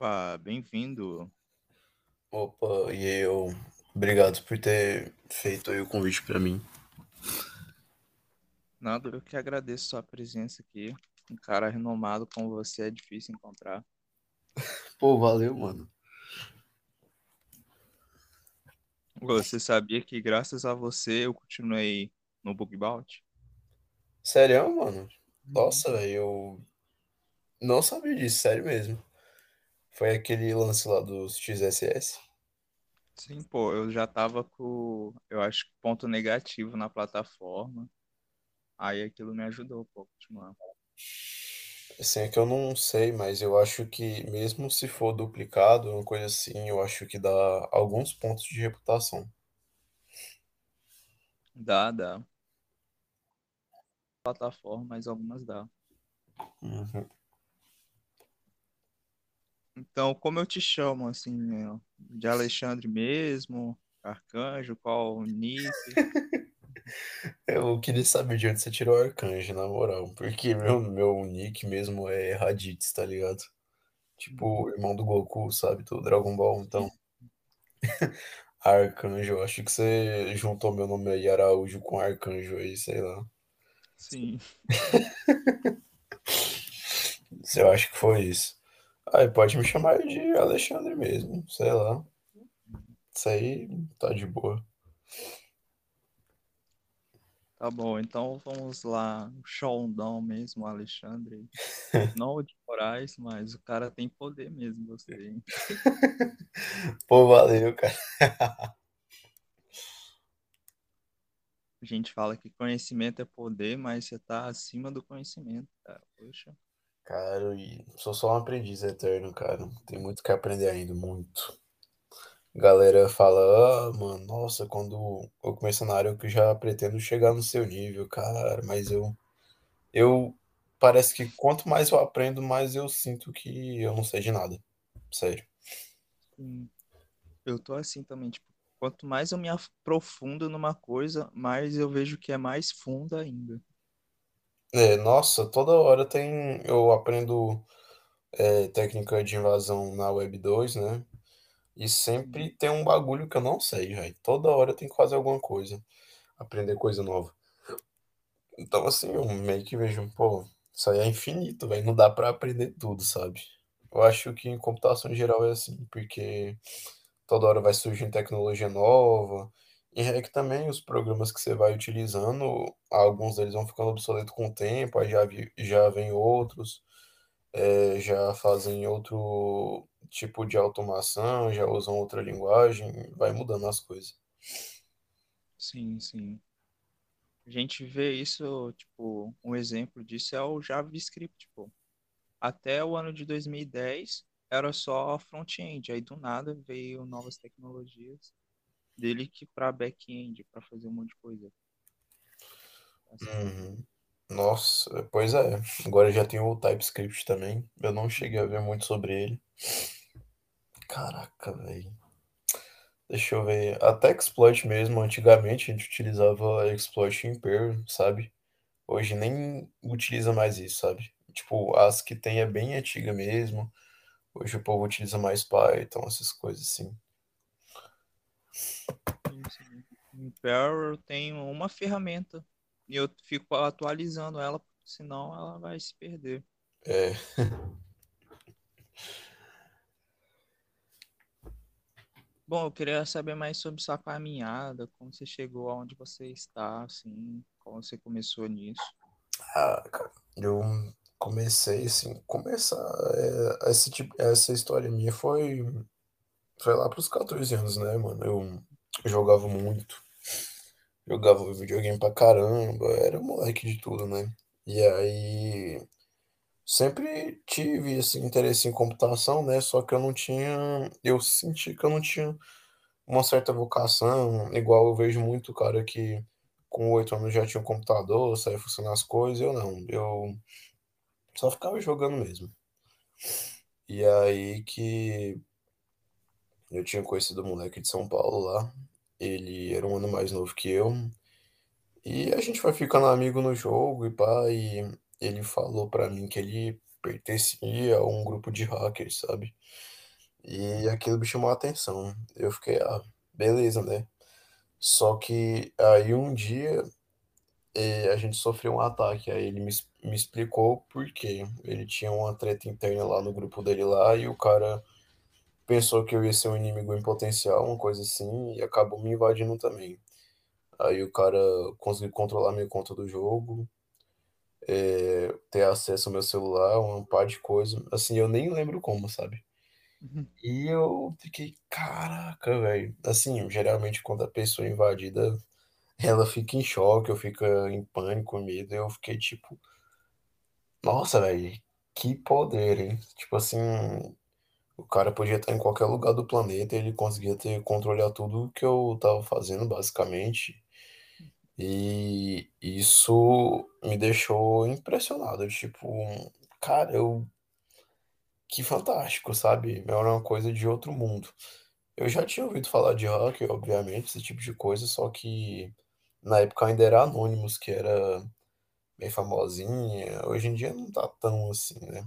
Opa, bem-vindo. Opa, e eu, obrigado por ter feito aí o convite pra mim. Nada, eu que agradeço sua presença aqui. Um cara renomado como você é difícil encontrar. Pô, valeu, mano. Você sabia que graças a você eu continuei no Bug Bounty? Sério, mano? Nossa, velho, eu não sabia disso, sério mesmo. Foi aquele lance lá dos XSS? Sim, pô, eu já tava com, eu acho, que ponto negativo na plataforma. Aí aquilo me ajudou, pô, continuar. Assim, é que eu não sei, mas eu acho que mesmo se for duplicado, uma coisa assim, eu acho que dá alguns pontos de reputação. Dá, dá. Plataforma, mas algumas dá. Uhum. Então, como eu te chamo, assim, né, de Alexandre mesmo, Arcanjo, qual o nick? Eu queria saber de onde você tirou o arcanjo, na moral. Porque meu, meu nick mesmo é Raditz, tá ligado? Tipo, o irmão do Goku, sabe? Do Dragon Ball. Então, Arcanjo, eu acho que você juntou meu nome aí, Araújo, com Arcanjo aí, sei lá. Sim. Você acha que foi isso? Aí pode me chamar de Alexandre mesmo, sei lá. Isso aí tá de boa. Tá bom, então vamos lá. O Xandão mesmo, o Alexandre. Não o de Moraes, mas o cara tem poder mesmo, gostei. Pô, valeu, cara. A gente fala que conhecimento é poder, mas você tá acima do conhecimento, cara. Poxa. Cara, e sou só um aprendiz eterno, cara. Tem muito que aprender ainda, muito. Galera fala, ah, mano, nossa, quando eu começo na área eu já pretendo chegar no seu nível, cara, mas eu, eu parece que quanto mais eu aprendo, mais eu sinto que eu não sei de nada. Sério. Eu tô assim também, tipo, quanto mais eu me aprofundo numa coisa, mais eu vejo que é mais funda ainda. É, nossa, toda hora tem. Eu aprendo é, técnica de invasão na Web 2, né? E sempre tem um bagulho que eu não sei, velho. Toda hora tem que fazer alguma coisa, aprender coisa nova. Então, assim, eu meio que vejo, pô, isso aí é infinito, velho. Não dá pra aprender tudo, sabe? Eu acho que em computação em geral é assim, porque toda hora vai surgindo tecnologia nova. E é que também os programas que você vai utilizando, alguns deles vão ficando obsoletos com o tempo, aí já, vi- já vem outros, é, já fazem outro tipo de automação, já usam outra linguagem, vai mudando as coisas. sim, sim. A gente vê isso, tipo, um exemplo disso é o JavaScript, pô. Até o ano de 2010 era só front-end, aí do nada veio novas tecnologias dele que para back-end, para fazer um monte de coisa. Assim, Uhum. Nossa, pois é. Agora já tem o TypeScript também. Eu não cheguei a ver muito sobre ele. Caraca, velho. Deixa eu ver. Até exploit mesmo, antigamente a gente utilizava exploit em Perl, sabe? Hoje nem utiliza mais isso, sabe? Tipo, as que tem é bem antiga mesmo. Hoje o povo utiliza mais Python, essas coisas assim. Em Perl eu tenho uma ferramenta e eu fico atualizando ela, senão ela vai se perder. É, Bom, eu queria saber mais sobre sua caminhada, como você chegou aonde você está, assim, como você começou nisso. ah, cara, eu comecei assim, começar é, esse tipo, essa história minha foi foi lá pros 14 anos, né, mano? Eu jogava muito, jogava videogame pra caramba, era moleque de tudo, né? E aí sempre tive esse interesse em computação, né? Só que eu não tinha, eu senti que eu não tinha uma certa vocação, igual eu vejo muito cara que com oito anos já tinha um computador, saía funcionando as coisas, eu não, eu só ficava jogando mesmo. E aí que eu tinha conhecido um moleque de São Paulo lá, ele era um ano mais novo que eu, e a gente foi ficando amigo no jogo e pá, e ele falou pra mim que ele pertencia a um grupo de hackers, sabe? E aquilo me chamou a atenção. Eu fiquei, ah, beleza, né? Só que aí um dia eh, a gente sofreu um ataque, aí ele me, me explicou por quê. Ele tinha uma treta interna lá no grupo dele lá e o cara pensou que eu ia ser um inimigo em potencial, uma coisa assim, e acabou me invadindo também. Aí o cara conseguiu controlar minha conta do jogo, eh, ter acesso ao meu celular, uma par de coisa. Assim, eu nem lembro como, sabe? Uhum. E eu fiquei, caraca, velho. Assim, geralmente quando a pessoa é invadida, ela fica em choque, eu fico em pânico, com medo. Eu fiquei tipo, nossa, velho, que poder, hein? Tipo assim, o cara podia estar em qualquer lugar do planeta, ele conseguia ter controle a tudo que eu tava fazendo, basicamente. E isso me deixou impressionado, tipo, cara, eu que fantástico, sabe? Era uma coisa de outro mundo. Eu já tinha ouvido falar de hacker, obviamente, esse tipo de coisa, só que na época ainda era Anonymous, que era bem famosinha. Hoje em dia não tá tão assim, né?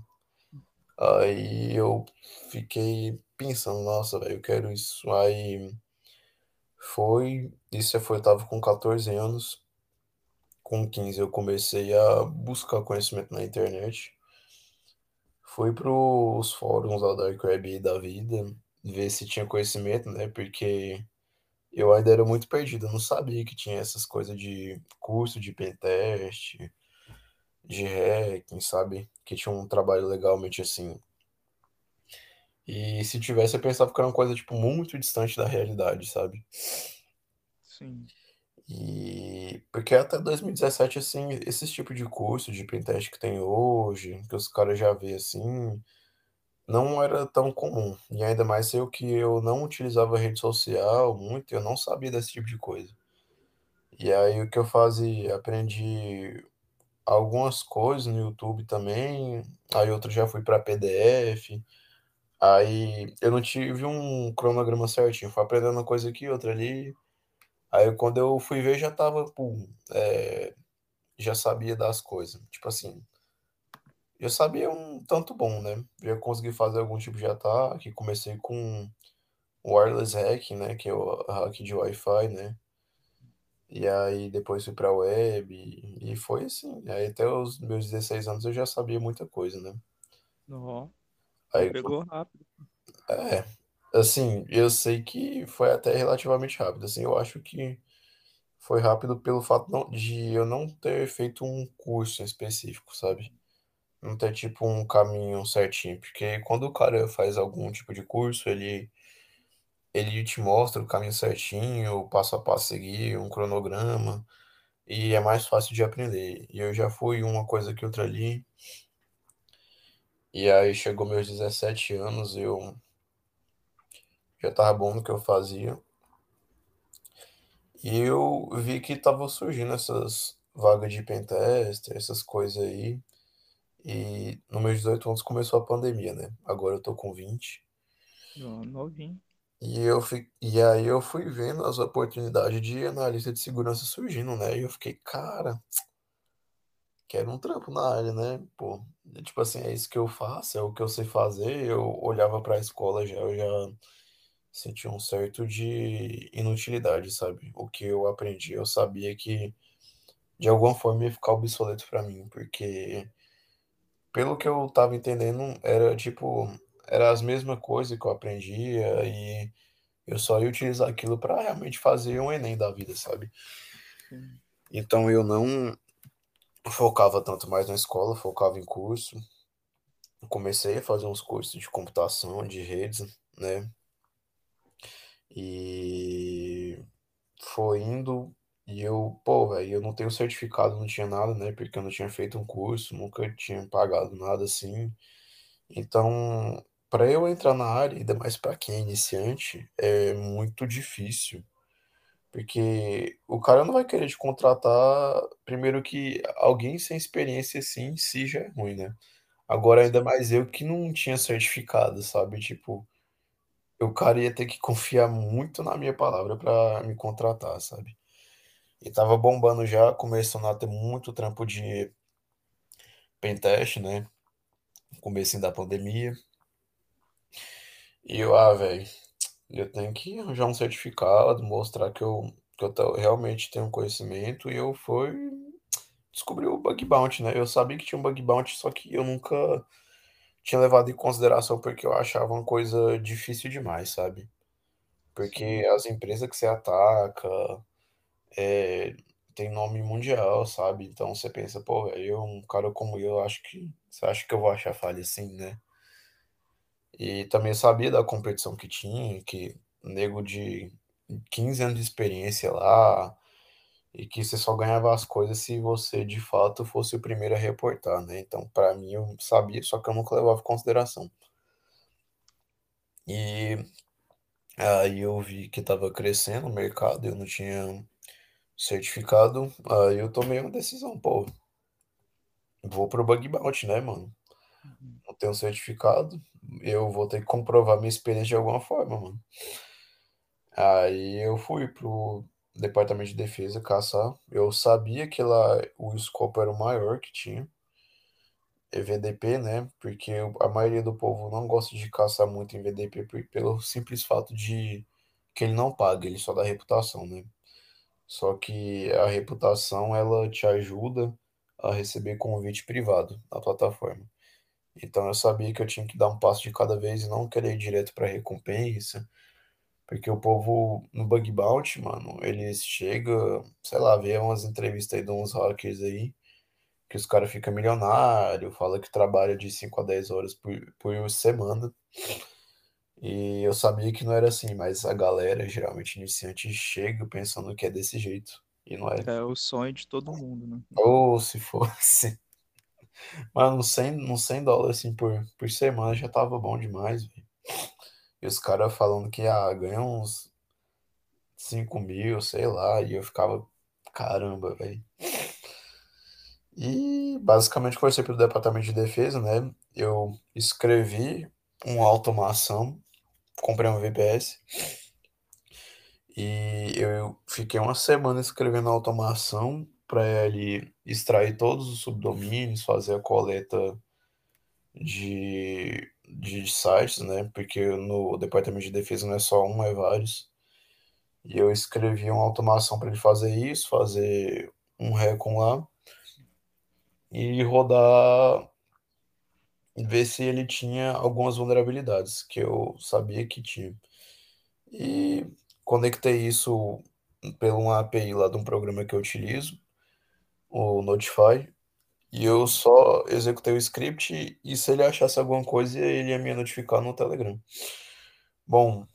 Aí eu fiquei pensando, nossa, velho, eu quero isso. Aí foi, isso já foi, eu tava com 14 anos. Com 15 eu comecei a buscar conhecimento na internet. Fui pros fóruns da Dark Web da vida, ver se tinha conhecimento, né? Porque Eu ainda era muito perdido, eu não sabia que tinha essas coisas de curso de pentest, de hacking, sabe? Que tinha um trabalho legalmente assim. E se tivesse, eu pensava que era uma coisa, tipo, muito distante da realidade, sabe? Sim, E porque até 2017, assim, esse tipo de curso de pentest que tem hoje, que os caras já vê assim, não era tão comum. E ainda mais eu que eu não utilizava rede social muito, eu não sabia desse tipo de coisa. E aí o que eu fazia? Aprendi algumas coisas no YouTube também, aí outro já fui para PDF, aí eu não tive um cronograma certinho, fui aprendendo uma coisa aqui, outra ali, aí quando eu fui ver já tava, pum, é, já sabia das coisas, tipo assim, eu sabia um tanto bom, né? Já consegui fazer algum tipo de ataque, comecei com wireless hacking, né, que é o hack de Wi-Fi, né? E aí depois fui pra web e, e foi assim. Aí até os meus 16 anos eu já sabia muita coisa, né? ó, Aí, pegou rápido. é, assim, eu sei que foi até relativamente rápido, assim, eu acho que foi rápido pelo fato não- de eu não ter feito um curso em específico, sabe? Não ter, tipo, um caminho certinho, porque quando o cara faz algum tipo de curso, ele, ele te mostra o caminho certinho, o passo a passo seguir, um cronograma, e é mais fácil de aprender. E eu já fui uma coisa que outra ali, e aí chegou meus 17 anos, eu já tava bom no que eu fazia, E eu vi que tava surgindo essas vagas de pentester, essas coisas aí. E nos meus 18 anos começou a pandemia, né? Agora eu tô com 20. Ó, novinho. E, eu fi... e aí eu fui vendo as oportunidades de analista de segurança surgindo, né? E eu fiquei, cara, quero um trampo na área, né? Pô, e, tipo assim, é isso que eu faço, é o que eu sei fazer. Eu olhava pra escola já, eu já sentia um certo de inutilidade, sabe? O que eu aprendi, eu sabia que de alguma forma ia ficar obsoleto pra mim, porque pelo que eu tava entendendo, era tipo, era as mesmas coisas que eu aprendia e eu só ia utilizar aquilo pra realmente fazer um Enem da vida, sabe? Então eu não focava tanto mais na escola, focava em curso. Eu comecei a fazer uns cursos de computação, de redes, né? E foi indo e eu, pô, velho, eu não tenho certificado, não tinha nada, né? Porque eu não tinha feito um curso, nunca tinha pagado nada assim. Então, para eu entrar na área, ainda mais para quem é iniciante, é muito difícil, porque o cara não vai querer te contratar, primeiro que alguém sem experiência assim em si já é ruim, né? Agora ainda mais eu que não tinha certificado, sabe? Tipo, o cara ia ter que confiar muito na minha palavra para me contratar, sabe? E tava bombando já, começando a ter muito trampo de pentest, né? comecinho da pandemia. E eu, ah, velho, eu tenho que arranjar um certificado, mostrar que eu, que eu tô- realmente tenho conhecimento. E eu fui descobrir o bug bounty, né? Eu sabia que tinha um bug bounty, só que eu nunca tinha levado em consideração porque eu achava uma coisa difícil demais, sabe? Porque as empresas que você ataca é, tem nome mundial, sabe? Então você pensa, pô, eu, um cara como eu, acho que você acha que eu vou achar falha assim, né? E também sabia da competição que tinha, que nego de 15 anos de experiência lá, e que você só ganhava as coisas se você de fato fosse o primeiro a reportar, né? Então, pra mim, eu sabia, só que eu nunca levava em consideração. E aí eu vi que tava crescendo o mercado, eu não tinha certificado, aí eu tomei uma decisão, pô, vou pro bug bounty, né, mano? Uhum. Não tenho certificado, eu vou ter que comprovar minha experiência de alguma forma, mano. Aí eu fui pro Departamento de Defesa caçar. Eu sabia que lá o escopo era o maior que tinha, VDP, né? Porque a maioria do povo não gosta de caçar muito em VDP pelo simples fato de que ele não paga, ele só dá reputação, né? Só que a reputação ela te ajuda a receber convite privado na plataforma. Então eu sabia que eu tinha que dar um passo de cada vez e não querer ir direto para recompensa. Porque o povo no Bug Bounty, mano, eles chegam, sei lá, vê umas entrevistas aí de uns hackers aí, que os caras ficam milionários, fala que trabalha de 5 a 10 horas por, por semana. E eu sabia que não era assim, mas a galera, geralmente iniciante, chega pensando que é desse jeito. E não é. É o sonho de todo mundo, né? Ou se fosse. Mano, uns 100, uns 100 dólares assim por, por semana já tava bom demais, velho. E os caras falando que, ah, ganha uns 5 mil, sei lá, e eu ficava, caramba, velho. E basicamente conversei pelo departamento de defesa, né? Eu escrevi uma automação, comprei um VPS e eu fiquei uma semana escrevendo automação para ele extrair todos os subdomínios, fazer a coleta de, de sites, né? Porque no departamento de defesa não é só um, é vários. E eu escrevi uma automação para ele fazer isso, fazer um recon lá e rodar, ver se ele tinha algumas vulnerabilidades que eu sabia que tinha. E conectei isso pela uma API lá de um programa que eu utilizo, o Notify, e eu só executei o script e se ele achasse alguma coisa, ele ia me notificar no Telegram. Bom,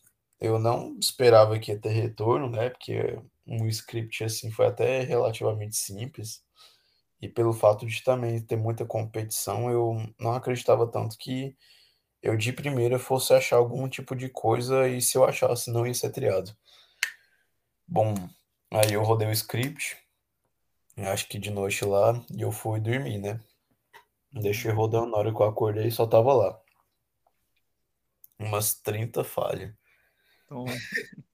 eu não esperava que ia ter retorno, né? Porque um script assim foi até relativamente simples. E pelo fato de também ter muita competição, eu não acreditava tanto que eu de primeira fosse achar algum tipo de coisa e se eu achasse não ia ser triado. Bom, aí eu rodei o script, acho que de noite lá, e eu fui dormir, né? Deixei rodando, na hora que eu acordei só tava lá. Umas 30 falhas. Então,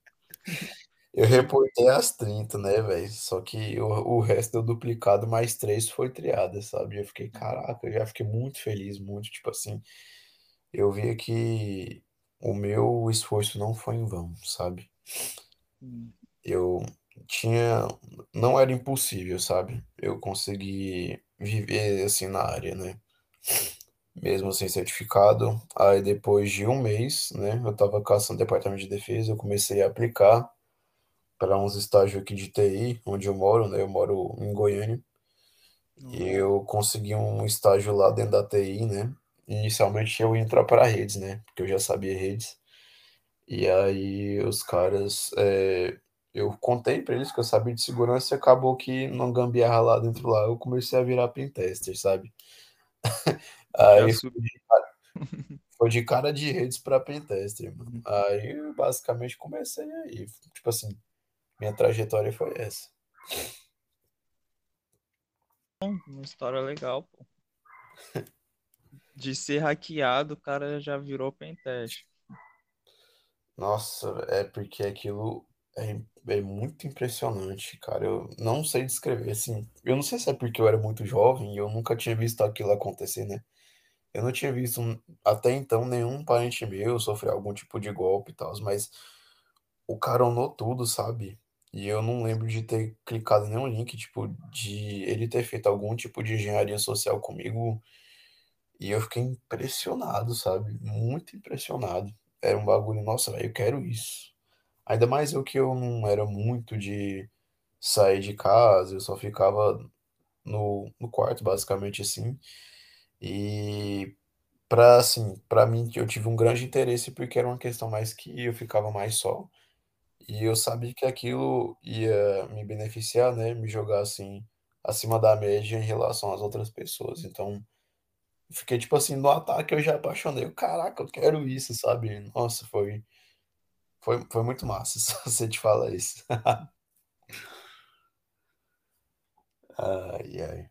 Eu reportei as 30, né, velho? Só que o, o resto deu duplicado, mais três foi triada, sabe? Eu fiquei, caraca, eu já fiquei muito feliz, muito, tipo assim. Eu vi que o meu esforço não foi em vão, sabe? Sim. Eu tinha. Não era impossível, sabe? Eu consegui viver assim na área, né? Mesmo sem certificado. Aí depois de um mês, né? Eu tava caçando departamento de defesa, eu comecei a aplicar para uns estágios aqui de TI, onde eu moro, né? Eu moro em Goiânia. E Nossa. eu consegui um estágio lá dentro da TI, né? Inicialmente eu ia entrar para redes, né? Porque eu já sabia redes. E aí os caras, é, eu contei pra eles que eu sabia de segurança e acabou que não gambiarra lá dentro lá, eu comecei a virar pentester, sabe? Aí foi de cara de redes pra pentester, mano. Aí eu basicamente comecei aí, tipo assim, minha trajetória foi essa. Uma história legal, pô. De ser hackeado, o cara já virou pentest. Nossa, é porque aquilo é, é muito impressionante, cara. Eu não sei descrever, assim. Eu não sei se é porque eu era muito jovem e eu nunca tinha visto aquilo acontecer, né? Eu não tinha visto até então nenhum parente meu sofrer algum tipo de golpe e tal, mas o cara onou tudo, sabe? E eu não lembro de ter clicado em nenhum link, tipo, de ele ter feito algum tipo de engenharia social comigo. E eu fiquei impressionado, sabe? Muito impressionado. Era um bagulho, nossa, eu quero isso. Ainda mais eu que eu não era muito de sair de casa, eu só ficava no, no quarto, basicamente assim. E pra, assim, pra mim, eu tive um grande interesse porque era uma questão mais que eu ficava mais só. E eu sabia que aquilo ia me beneficiar, né? Me jogar assim acima da média em relação às outras pessoas. Então, fiquei tipo assim, no ataque eu já apaixonei. Caraca, eu quero isso, sabe? Nossa, foi, foi, foi muito massa, se você te fala isso. Ai, ai.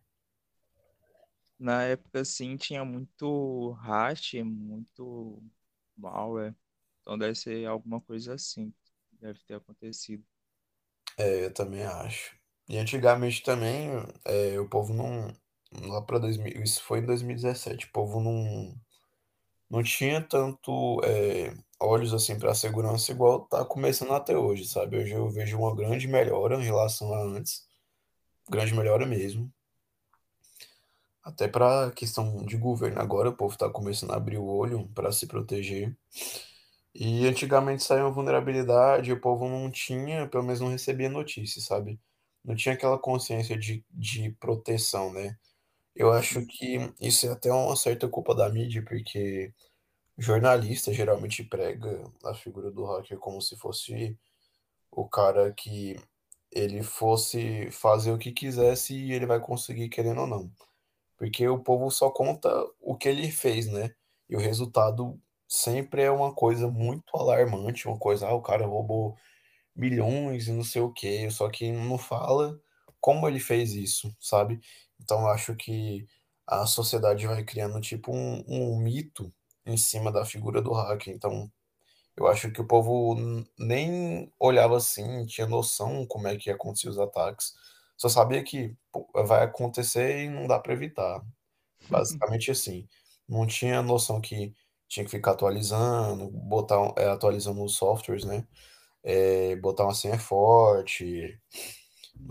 Na época, sim, tinha muito hash, muito malware. Então deve ser alguma coisa assim que deve ter acontecido. É, eu também acho. E antigamente também, é, o povo não. Lá pra 2000, isso foi em 2017, o povo não, não tinha tanto é, olhos assim pra segurança igual tá começando até hoje, sabe? Hoje eu vejo uma grande melhora em relação a antes, grande melhora mesmo. Até pra questão de governo agora, o povo tá começando a abrir o olho pra se proteger. E antigamente saiu uma vulnerabilidade, o povo não tinha, pelo menos não recebia notícia, sabe? Não tinha aquela consciência de, de proteção, né? Eu acho que isso é até uma certa culpa da mídia, porque jornalista geralmente prega a figura do hacker como se fosse o cara que ele fosse fazer o que quisesse e ele vai conseguir querendo ou não. Porque o povo só conta o que ele fez, né? E o resultado sempre é uma coisa muito alarmante, uma coisa, ah, o cara roubou milhões e não sei o quê, só que não fala como ele fez isso, sabe? Então eu acho que a sociedade vai criando tipo um, um mito em cima da figura do hacker. Então eu acho que o povo nem olhava assim, tinha noção como é que ia acontecer os ataques. Só sabia que pô, vai acontecer e não dá para evitar. Basicamente assim. Não tinha noção que tinha que ficar atualizando, botar, é, atualizando os softwares, né? É, botar uma senha forte,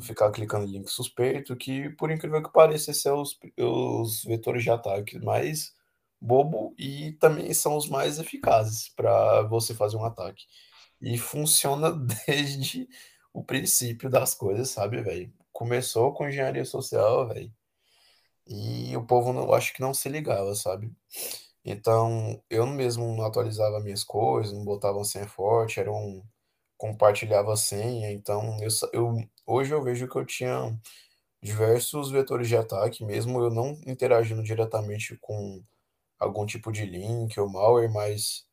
ficar clicando em link suspeito, que por incrível que pareça, são os, os vetores de ataque mais bobo e também são os mais eficazes para você fazer um ataque. E funciona desde o princípio das coisas, sabe, velho? Começou com engenharia social, velho. E o povo não, acho que não se ligava, sabe? Então, eu mesmo não atualizava minhas coisas, não botava uma senha forte, era um, compartilhava a senha. Então, eu, eu, hoje eu vejo que eu tinha diversos vetores de ataque, mesmo eu não interagindo diretamente com algum tipo de link ou malware, mas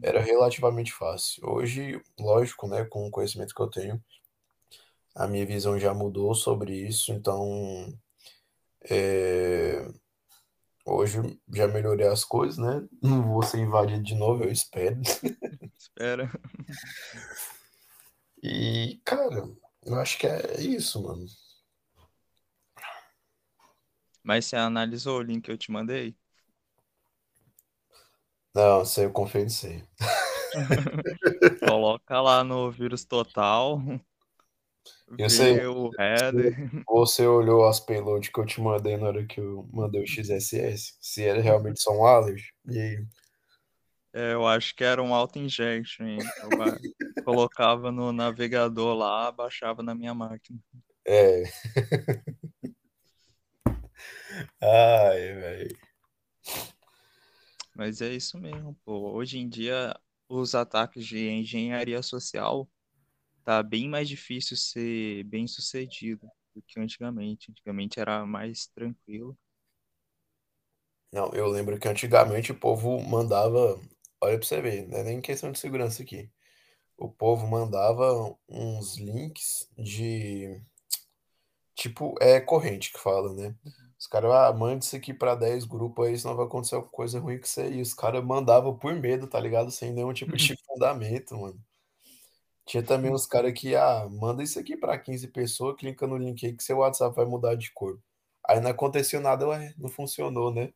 era relativamente fácil. Hoje, lógico, né, com o conhecimento que eu tenho, a minha visão já mudou sobre isso, então é, hoje já melhorei as coisas, né? Não vou ser invadido de novo, eu espero. Espera. E, cara, eu acho que é isso, mano. Mas você analisou o link que eu te mandei? Não, sei, eu você. Coloca lá no vírus total, Eu sei, o header. você olhou as payloads que eu te mandei na hora que eu mandei o XSS? Se era realmente só um alert? E aí? É, eu acho que era um auto-injection. Eu colocava no navegador lá, baixava na minha máquina. É. Ai, velho. Mas é isso mesmo, pô. Hoje em dia, os ataques de engenharia social tá bem mais difícil ser bem sucedido do que antigamente. Antigamente era mais tranquilo. Não, eu lembro que antigamente o povo mandava. Olha pra você ver, não é nem questão de segurança aqui. O povo mandava uns links de. Tipo, é corrente que fala, né? Os caras, ah, manda isso aqui pra 10 grupos aí, senão vai acontecer alguma coisa ruim com você. E os caras mandavam por medo, tá ligado? Sem nenhum tipo de fundamento, mano. Tinha também os caras que, ah, manda isso aqui pra 15 pessoas, clica no link aí que seu WhatsApp vai mudar de cor. Aí não aconteceu nada, ué, não funcionou, né?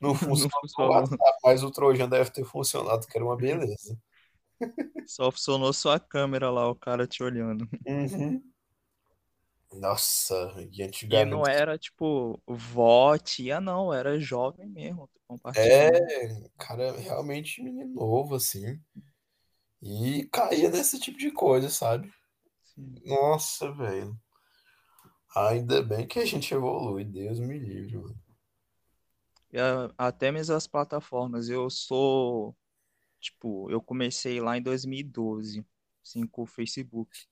Não funcionou mas o Trojan deve ter funcionado, que era uma beleza. Só funcionou só a câmera lá, o cara te olhando. Uhum. Nossa, e E não antigamente. era tipo vó, tia, não, era jovem mesmo, É, cara, realmente menino novo, assim. E caía nesse tipo de coisa, sabe? Sim. Nossa, velho. Ainda bem que a gente evolui, Deus me livre, mano. Até mesmo as plataformas. Eu sou, tipo, eu comecei lá em 2012, assim, com o Facebook.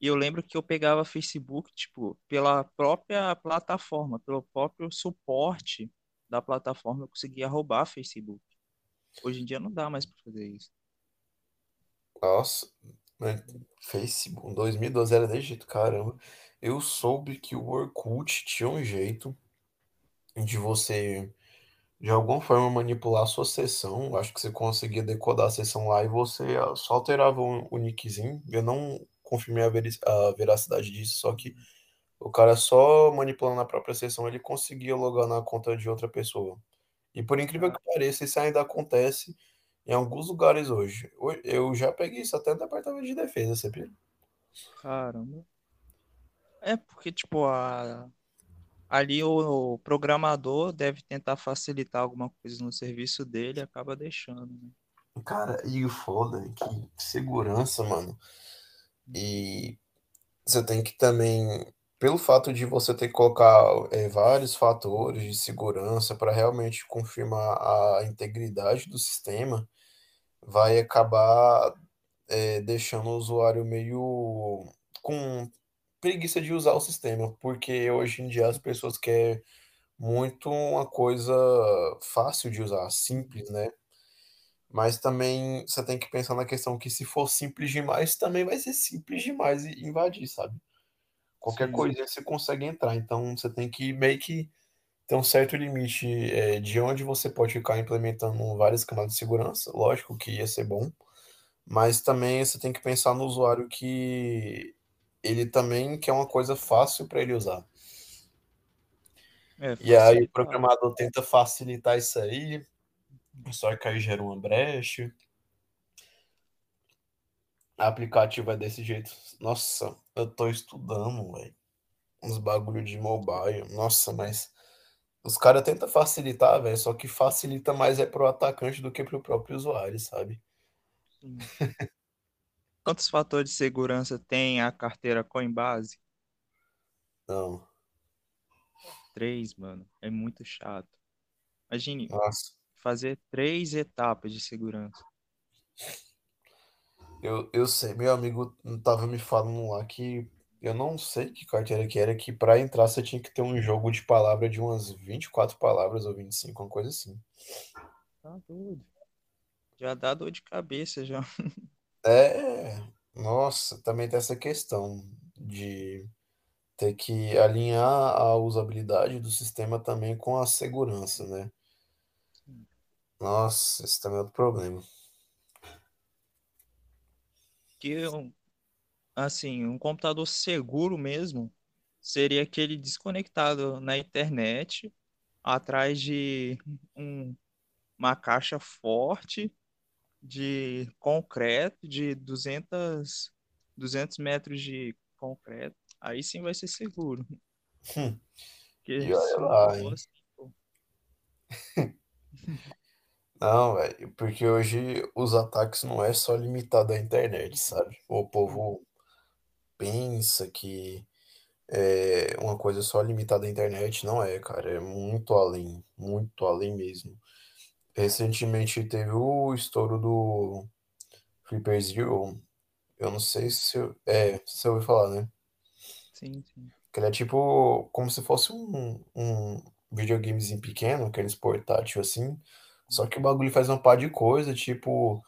E eu lembro que eu pegava Facebook, tipo, pela própria plataforma, pelo próprio suporte da plataforma, eu conseguia roubar Facebook. Hoje em dia não dá mais pra fazer isso. Nossa, mas Facebook, 2012 era desse jeito, caramba. Eu soube que o Orkut tinha um jeito de você, de alguma forma, manipular a sua sessão. Acho que você conseguia decodar a sessão lá e você ah, só alterava o, o nickzinho. Eu não confirmei a, veri- a veracidade disso, só que o cara só manipulando a própria sessão, ele conseguia logar na conta de outra pessoa. E por incrível Ca- que pareça, isso ainda acontece em alguns lugares hoje. Ho- Eu já peguei isso até no departamento de defesa, você viu? Caramba. É porque, tipo, a, ali o, programador deve tentar facilitar alguma coisa no serviço dele acaba deixando, né? Cara, e o foda é que segurança, mano. E você tem que também, pelo fato de você ter que colocar é, vários fatores de segurança para realmente confirmar a integridade do sistema, vai acabar é, deixando o usuário meio com preguiça de usar o sistema, porque hoje em dia as pessoas querem muito uma coisa fácil de usar, simples, né? Mas também você tem que pensar na questão que se for simples demais, também vai ser simples demais e invadir, sabe? Qualquer Sim, coisinha você consegue entrar, então você tem que meio que ter um certo limite é, de onde você pode ficar implementando várias camadas de segurança. Lógico que ia ser bom, mas também você tem que pensar no usuário que ele também quer uma coisa fácil para ele usar. é E aí o programador tenta facilitar isso aí, só que aí gera uma brecha. Aplicativo é desse jeito. Nossa, eu tô estudando, velho. Uns bagulho de mobile. Nossa, mas os caras tentam facilitar, velho. Só que facilita mais é pro atacante do que pro próprio usuário, sabe? Quantos fatores de segurança tem a carteira Coinbase? Não. Três, mano. É muito chato. Imagine Nossa. fazer três etapas de segurança. Eu, eu sei, meu amigo tava me falando lá que eu não sei que carteira que era, que pra entrar você tinha que ter um jogo de palavra de umas 24 palavras ou 25, uma coisa assim. Tá doido. Já dá dor de cabeça já. É, nossa, também tem essa questão de ter que alinhar a usabilidade do sistema também com a segurança, né? Nossa, esse também é outro problema. Que, um- assim, um computador seguro mesmo seria aquele desconectado na internet, atrás de um- uma caixa forte de concreto de 200, 200 metros de concreto. Aí sim vai ser seguro. Hum, Porque E olha lá, assim, Não, velho, porque hoje os ataques não é só limitado à internet, sabe? O povo pensa que é uma coisa só limitada à internet, não é, cara, é muito além, muito além mesmo. Recentemente teve o estouro do Flipper Zero, eu não sei se eu, é, se você ouviu falar, né? sim, sim. Que ele é tipo como se fosse um, um videogamezinho pequeno, aqueles portátil assim. Só que o bagulho faz uma par de coisa, tipo,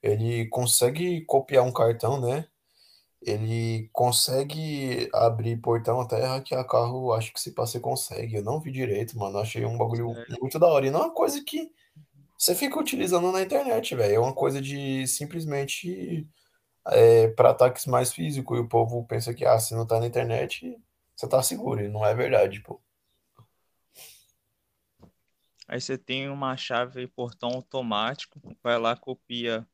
ele consegue copiar um cartão, né? Ele consegue abrir portão até hackear carro, acho que se você consegue. Eu não vi direito, mano. Achei um bagulho Sério. muito da hora. E não é uma coisa que você fica utilizando na internet, velho. É uma coisa de simplesmente é, para ataques mais físicos. E o povo pensa que, ah, se não tá na internet, você tá seguro. E não é verdade, pô. Aí você tem uma chave portão automático, vai lá, copia,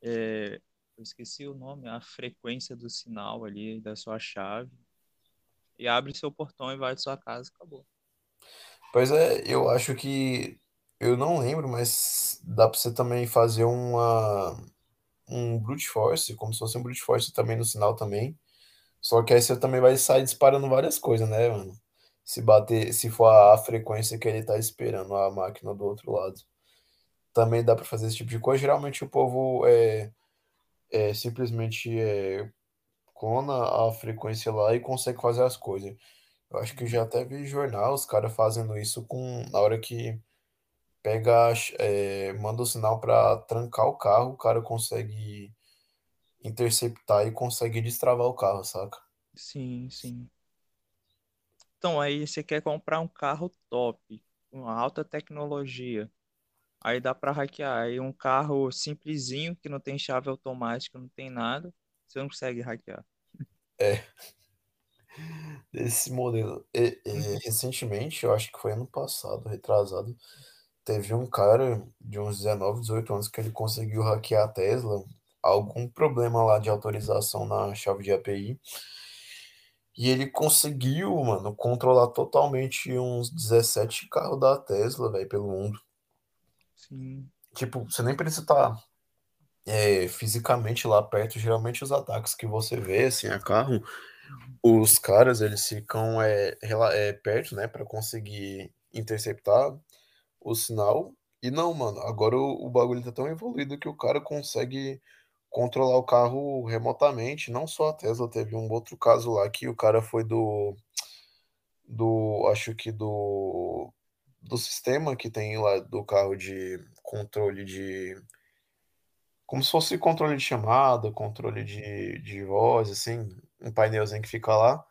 é, eu esqueci o nome, a frequência do sinal ali da sua chave, e abre seu portão e vai de sua casa, acabou. Pois é, eu acho que eu não lembro, mas dá pra você também fazer uma um brute force, como se fosse um brute force também no sinal também. Só que aí você também vai sair disparando várias coisas, né, mano? Se bater, se for a frequência que ele tá esperando a máquina do outro lado. Também dá pra fazer esse tipo de coisa. Geralmente o povo é, é simplesmente é, clona a frequência lá e consegue fazer as coisas. Eu acho que já até vi jornal, os caras fazendo isso com na hora que pega, é, manda o sinal para trancar o carro, o cara consegue interceptar e consegue destravar o carro, saca? Sim, sim. Então, aí você quer comprar um carro top, com alta tecnologia. Aí dá para hackear. Aí um carro simplesinho, que não tem chave automática, não tem nada, você não consegue hackear. É, desse modelo. E- e, recentemente, eu acho que foi ano passado, retrasado, teve um cara de uns 19, 18 anos que ele conseguiu hackear a Tesla, algum problema lá de autorização na chave de API. E ele conseguiu, mano, controlar totalmente uns 17 carros da Tesla, velho, pelo mundo. Sim. Tipo, você nem precisa estar é, fisicamente lá perto. Geralmente os ataques que você vê, assim, a carro, os caras, eles ficam é, é, perto, né, para conseguir interceptar o sinal. E não, mano, agora o, o bagulho tá tão evoluído que o cara consegue controlar o carro remotamente. Não só a Tesla, teve um outro caso lá que o cara foi do, do, acho que do, do sistema que tem lá do carro de controle de, como se fosse controle de chamada, controle de, de voz, assim, um painelzinho que fica lá.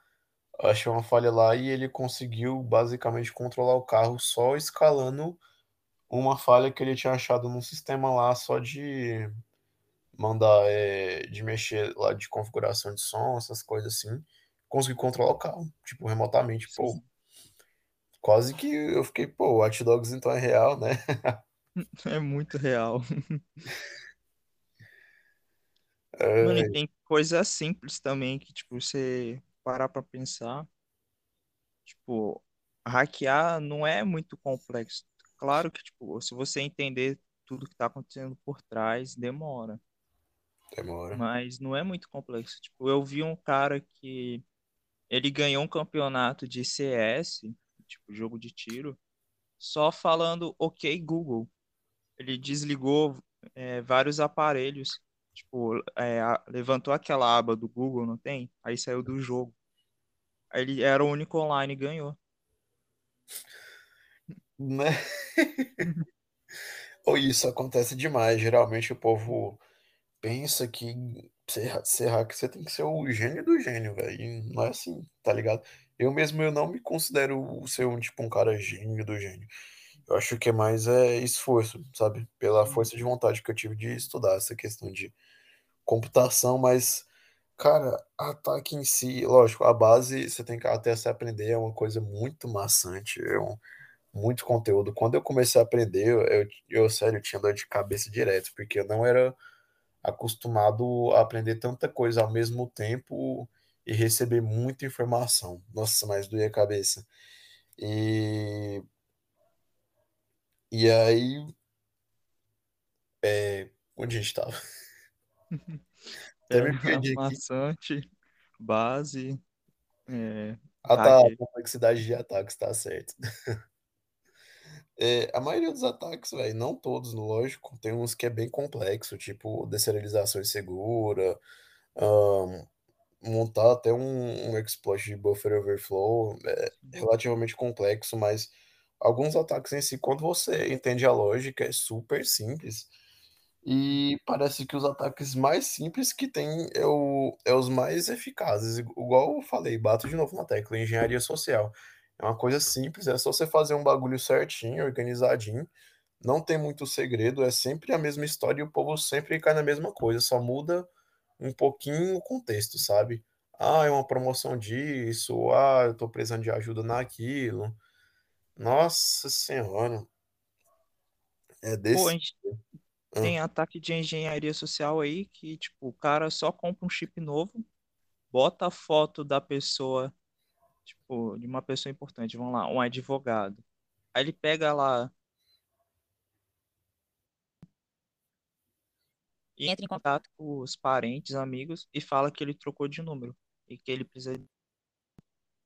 Achou uma falha lá e ele conseguiu basicamente controlar o carro só escalando uma falha que ele tinha achado num sistema lá só de mandar, é, de mexer lá de configuração de som, essas coisas assim. Consegui controlar o carro, tipo, remotamente. Pô, Sim. quase que eu fiquei, pô, o Watch Dogs então é real, né? É muito real. Mano, e É, tem coisas simples também que, tipo, você parar pra pensar, tipo, hackear não é muito complexo. Claro que, tipo, se você entender tudo que tá acontecendo por trás, demora, demora. mas não é muito complexo. Tipo, eu vi um cara que ele ganhou um campeonato de CS, tipo, jogo de tiro, só falando OK Google. Ele desligou é, vários aparelhos. Tipo, é, levantou aquela aba do Google, não tem? Aí saiu do jogo. Ele era o único online e ganhou. Né? Ou isso acontece demais. Geralmente o povo pensa que ser, ser hacker você tem que ser o gênio do gênio, velho. Não é assim, tá ligado? Eu mesmo eu não me considero ser um tipo um cara gênio do gênio. Eu acho que é mais é esforço, sabe? Pela Sim, força de vontade que eu tive de estudar essa questão de computação, mas, cara, ataque em si, lógico, a base você tem que até se aprender, é uma coisa muito maçante, é um, muito conteúdo. Quando eu comecei a aprender, eu, eu, sério, tinha dor de cabeça direto, porque eu não era acostumado a aprender tanta coisa ao mesmo tempo e receber muita informação. Nossa, mas doía a cabeça. E, e aí, é, onde a gente estava? Até me era perdi aqui. maçante, base, é, Ah, tá, hacker. complexidade de ataques, tá certo. É, a maioria dos ataques, velho, não todos, lógico, tem uns que é bem complexo, tipo deserialização insegura, ahn, montar até um, um exploit de buffer overflow é relativamente complexo, mas alguns ataques em si, quando você entende a lógica, é super simples. E parece que os ataques mais simples que tem é, o, é os mais eficazes. Igual eu falei, bato de novo na tecla, engenharia social. É uma coisa simples, é só você fazer um bagulho certinho, organizadinho. Não tem muito segredo, é sempre a mesma história e o povo sempre cai na mesma coisa, só muda um pouquinho o contexto, sabe? Ah, é uma promoção disso, ah, eu tô precisando de ajuda naquilo. Nossa Senhora. É Pô, a desse. gente tem ataque de engenharia social aí que, tipo, o cara só compra um chip novo, bota a foto da pessoa, tipo, de uma pessoa importante, vamos lá, um advogado. Aí ele pega lá e entra em contato com os parentes, amigos e fala que ele trocou de número e que ele precisa,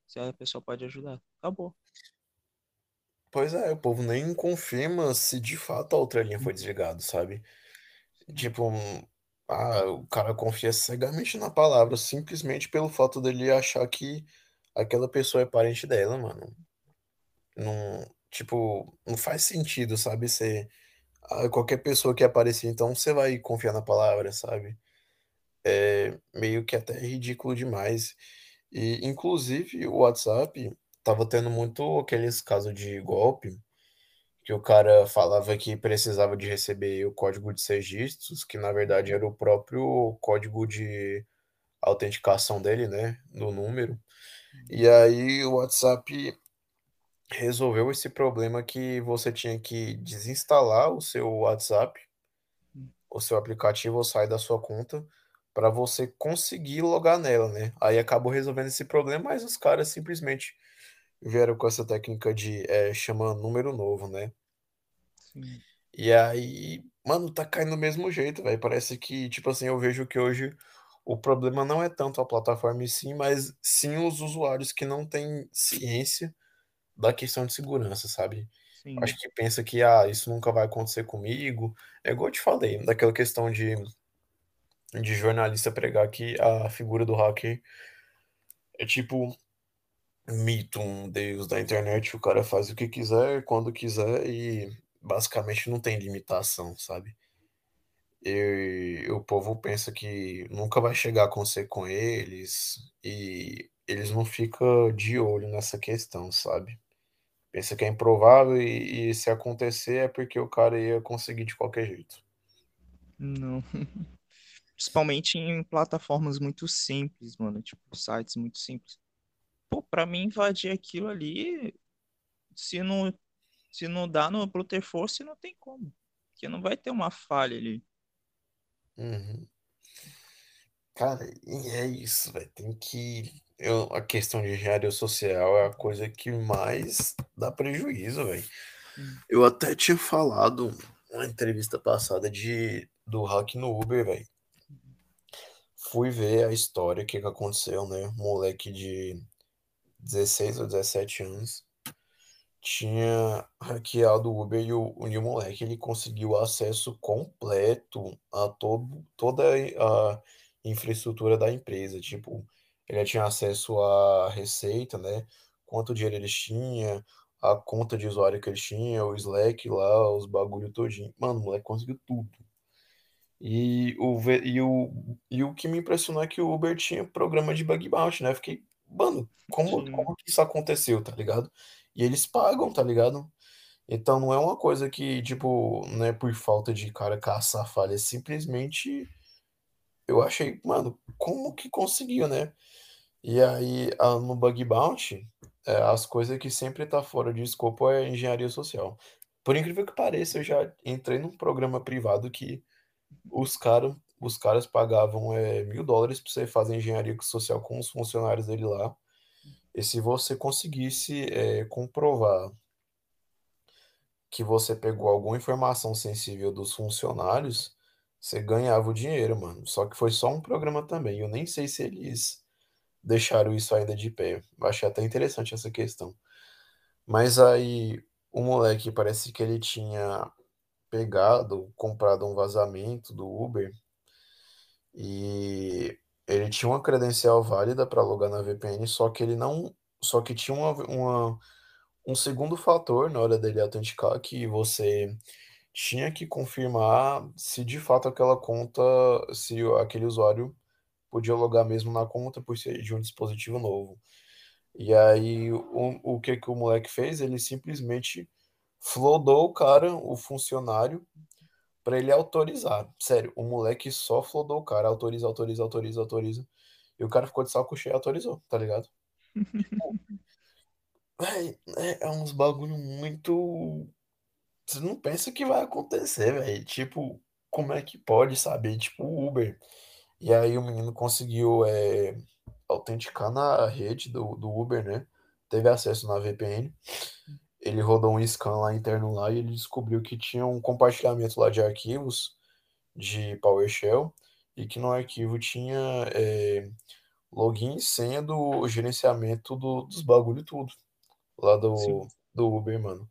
se a pessoa pode ajudar. Acabou. Pois é, o povo nem confirma se de fato a outra linha foi Uhum. desligada, sabe? Tipo, ah, o cara confia cegamente na palavra, simplesmente pelo fato dele achar que aquela pessoa é parente dela, mano. Não, tipo, não faz sentido, sabe? Você, ah, qualquer pessoa que aparecer, então você vai confiar na palavra, sabe? É meio que até ridículo demais. E, inclusive, o WhatsApp tava tendo muito aqueles casos de golpe, que o cara falava que precisava de receber o código de seis dígitos, que na verdade era o próprio código de autenticação dele, né? No número. E Uhum. aí o WhatsApp resolveu esse problema que você tinha que desinstalar o seu WhatsApp, Uhum. o seu aplicativo ou sair da sua conta para você conseguir logar nela, né? Aí acabou resolvendo esse problema, mas os caras simplesmente vieram com essa técnica de é, chama número novo, né? sim, E aí, mano, tá caindo do mesmo jeito, velho. Parece que, tipo assim, eu vejo que hoje o problema não é tanto a plataforma em si, mas sim os usuários que não têm ciência da questão de segurança, sabe? Acho sim. que pensa que, ah, isso nunca vai acontecer comigo. É igual eu te falei, daquela questão de, de jornalista pregar que a figura do hacker é tipo mito, um deus da internet, o cara faz o que quiser, quando quiser e basicamente não tem limitação, sabe? E, o povo pensa que nunca vai chegar a acontecer com eles e eles não ficam de olho nessa questão, sabe? Pensa que é improvável e, e se acontecer é porque o cara ia conseguir de qualquer jeito. Não. Principalmente em plataformas muito simples, mano. Tipo, sites muito simples. Pô, pra mim invadir aquilo ali, se não, se não dá no Brute Force, não tem como. Porque não vai ter uma falha ali. Uhum. Cara, e é isso, velho. Tem que. Eu, a questão de engenharia social é a coisa que mais dá prejuízo, velho. Sim. Eu até tinha falado uma entrevista passada de do hack no Uber, velho. Fui ver a história, o que que aconteceu, né? Moleque de 16 ou 17 anos tinha hackeado o Uber e o, o New Moleque ele conseguiu acesso completo a todo, toda a infraestrutura da empresa. Tipo, ele tinha acesso à receita, né? Quanto dinheiro eles tinham, a conta de usuário que eles tinham, o Slack lá, os bagulho todinho. Mano, o moleque conseguiu tudo. E o, e o, e o que me impressionou é que o Uber tinha programa de bug bounty, né? Fiquei, mano, como, Sim. como que isso aconteceu, tá ligado? E eles pagam, tá ligado? Então não é uma coisa que, tipo, não é por falta de cara caçar falha, é simplesmente eu achei, mano, como que conseguiu, né? E aí, no bug bounty, é, as coisas que sempre tá fora de escopo é engenharia social. Por incrível que pareça, eu já entrei num programa privado que os cara, os caras pagavam é, mil dólares pra você fazer engenharia social com os funcionários dele lá. E se você conseguisse é, comprovar que você pegou alguma informação sensível dos funcionários, você ganhava o dinheiro, mano. Só que foi só um programa também. Eu nem sei se eles deixaram isso ainda de pé. Eu achei até interessante essa questão. Mas aí o moleque parece que ele tinha pegado, comprado um vazamento do Uber e ele tinha uma credencial válida para logar na VPN, só que ele não, só que tinha uma, uma- um segundo fator na hora dele autenticar que você tinha que confirmar se de fato aquela conta, se aquele usuário podia logar mesmo na conta por ser de um dispositivo novo. E aí, o, o que que o moleque fez? Ele simplesmente flodou o cara, o funcionário, para ele autorizar. Sério, o moleque só flodou o cara, autoriza, autoriza, autoriza, autoriza. E o cara ficou de saco cheio e autorizou, tá ligado? Véi, é, é uns bagulho muito. você não pensa que vai acontecer, velho. Tipo, como é que pode saber? Tipo, o Uber. E aí o menino conseguiu é, autenticar na rede do, do Uber, né? Teve acesso na VPN. Ele rodou um scan lá interno lá e ele descobriu que tinha um compartilhamento lá de arquivos de PowerShell e que no arquivo tinha é, login e senha do gerenciamento do, dos bagulho tudo lá do, Sim. do Uber, mano.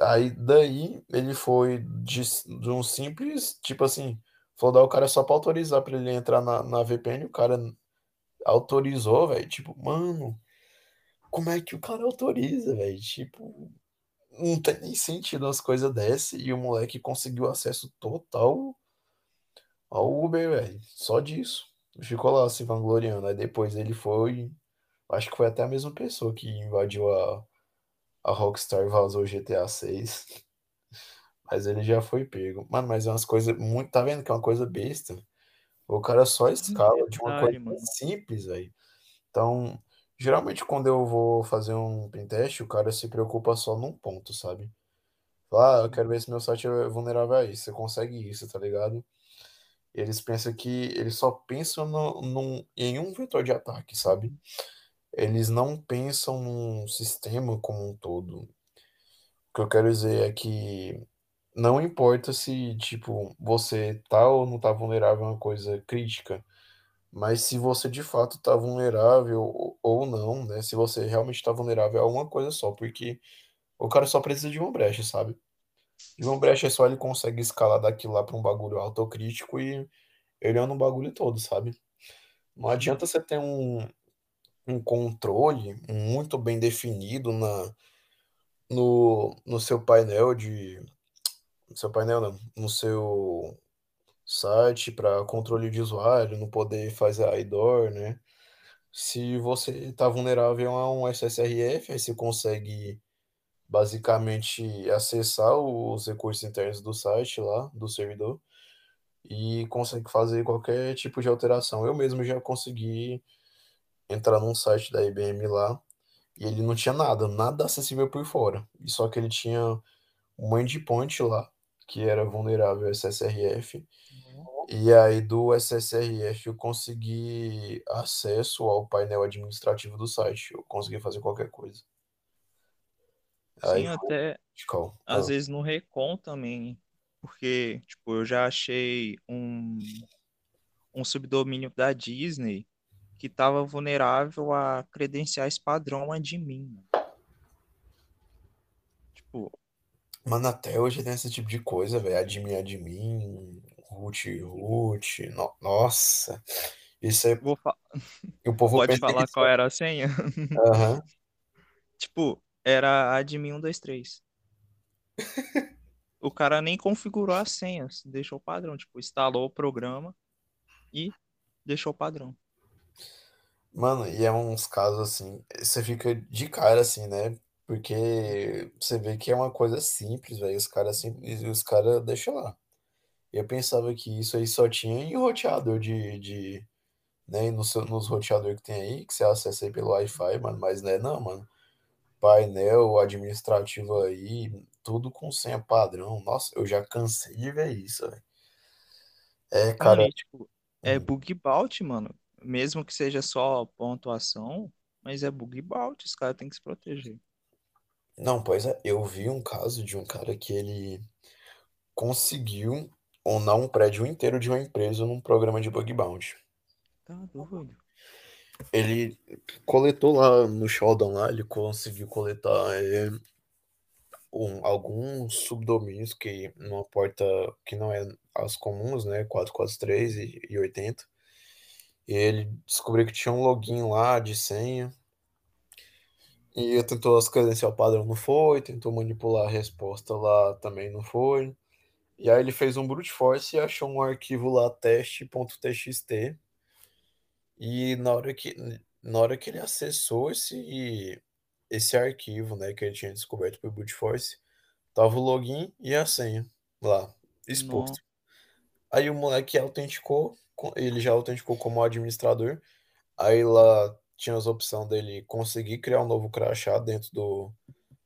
Aí daí ele foi de, de um simples, tipo assim, falou dar o cara só pra autorizar pra ele entrar na, na VPN, o cara autorizou, velho. Tipo, mano, como é que o cara autoriza, velho? Tipo, não tem nem sentido as coisas dessas e o moleque conseguiu acesso total ao Uber, velho. Só disso. Ficou lá se vangloriando. Aí depois ele foi. Acho que foi até a mesma pessoa que invadiu a, a Rockstar e vazou o GTA 6. Mas ele já foi pego. Mano, mas é umas coisas muito. Tá vendo que é uma coisa besta? O cara só escala de uma coisa simples, velho. Então, geralmente quando eu vou fazer um pentest, o cara se preocupa só num ponto, sabe? Fala, ah, eu quero ver se meu site é vulnerável a isso. Você consegue isso, tá ligado? Eles pensam que. Eles só pensam no, num, em um vetor de ataque, sabe? Eles não pensam num sistema como um todo. O que eu quero dizer é que não importa se, tipo, você tá ou não tá vulnerável a uma coisa crítica, mas se você de fato tá vulnerável ou não, né? Se você realmente tá vulnerável a uma coisa só, porque o cara só precisa de uma brecha, sabe? De uma brecha só ele consegue escalar daquilo lá pra um bagulho autocrítico e ele anda um bagulho todo, sabe? Não adianta você ter um, um controle muito bem definido na, no, no seu painel de. No seu painel, não, no seu site para controle de usuário, não poder fazer a IDOR, né? Se você está vulnerável a um SSRF, aí você consegue basicamente acessar os recursos internos do site lá, do servidor, e consegue fazer qualquer tipo de alteração. Eu mesmo já consegui entrar num site da IBM lá e ele não tinha nada, nada acessível por fora. E só que ele tinha um endpoint lá que era vulnerável a SSRF. E aí do SSRF eu consegui acesso ao painel administrativo do site. Eu consegui fazer qualquer coisa. Aí Sim, até radical. às Ah, vezes no Recon também, porque, tipo, eu já achei um, um subdomínio da Disney que estava vulnerável a credenciais padrão admin. Tipo, Mano, até hoje tem esse tipo de coisa, velho. Admin, admin, root, root. No- Nossa, isso é. vou fa- O povo pode falar qual só. era a senha? Aham. Tipo, era admin 123. O cara nem configurou as senhas, deixou o padrão. Tipo, instalou o programa e deixou o padrão. Mano, e é uns casos assim, você fica de cara assim, né? Porque você vê que é uma coisa simples, velho. Os caras simples, os caras deixam lá. Eu pensava que isso aí só tinha em roteador de, de né? Nos, nos roteadores que tem aí, que você acessa aí pelo Wi-Fi, mano. Mas não é não, mano. Painel administrativo aí, tudo com senha padrão. Nossa, eu já cansei de ver isso, velho. É, cara. tipo, é hum, bug bounty, mano. Mesmo que seja só pontuação, mas é bug bounty, os caras têm que se proteger. Não, pois é, eu vi um caso de um cara que ele conseguiu onar um prédio inteiro de uma empresa num programa de bug bounty. Tá doido. Ele coletou lá no Shodan lá, ele conseguiu coletar é, um- alguns subdomínios que numa porta que não é as comuns, né, 443 e, e 80. E ele descobriu que tinha um login lá de senha. E tentou as credencial padrão, não foi. Tentou manipular a resposta lá, também não foi. E aí ele fez um brute force e achou um arquivo lá teste.txt E na hora que, na hora que ele acessou esse, esse arquivo, né, que ele tinha descoberto por brute force, tava o login e a senha lá, Não, exposto. Aí o moleque autenticou, co- ele já autenticou como administrador. Aí lá tinha as opções dele conseguir criar um novo crachá dentro do,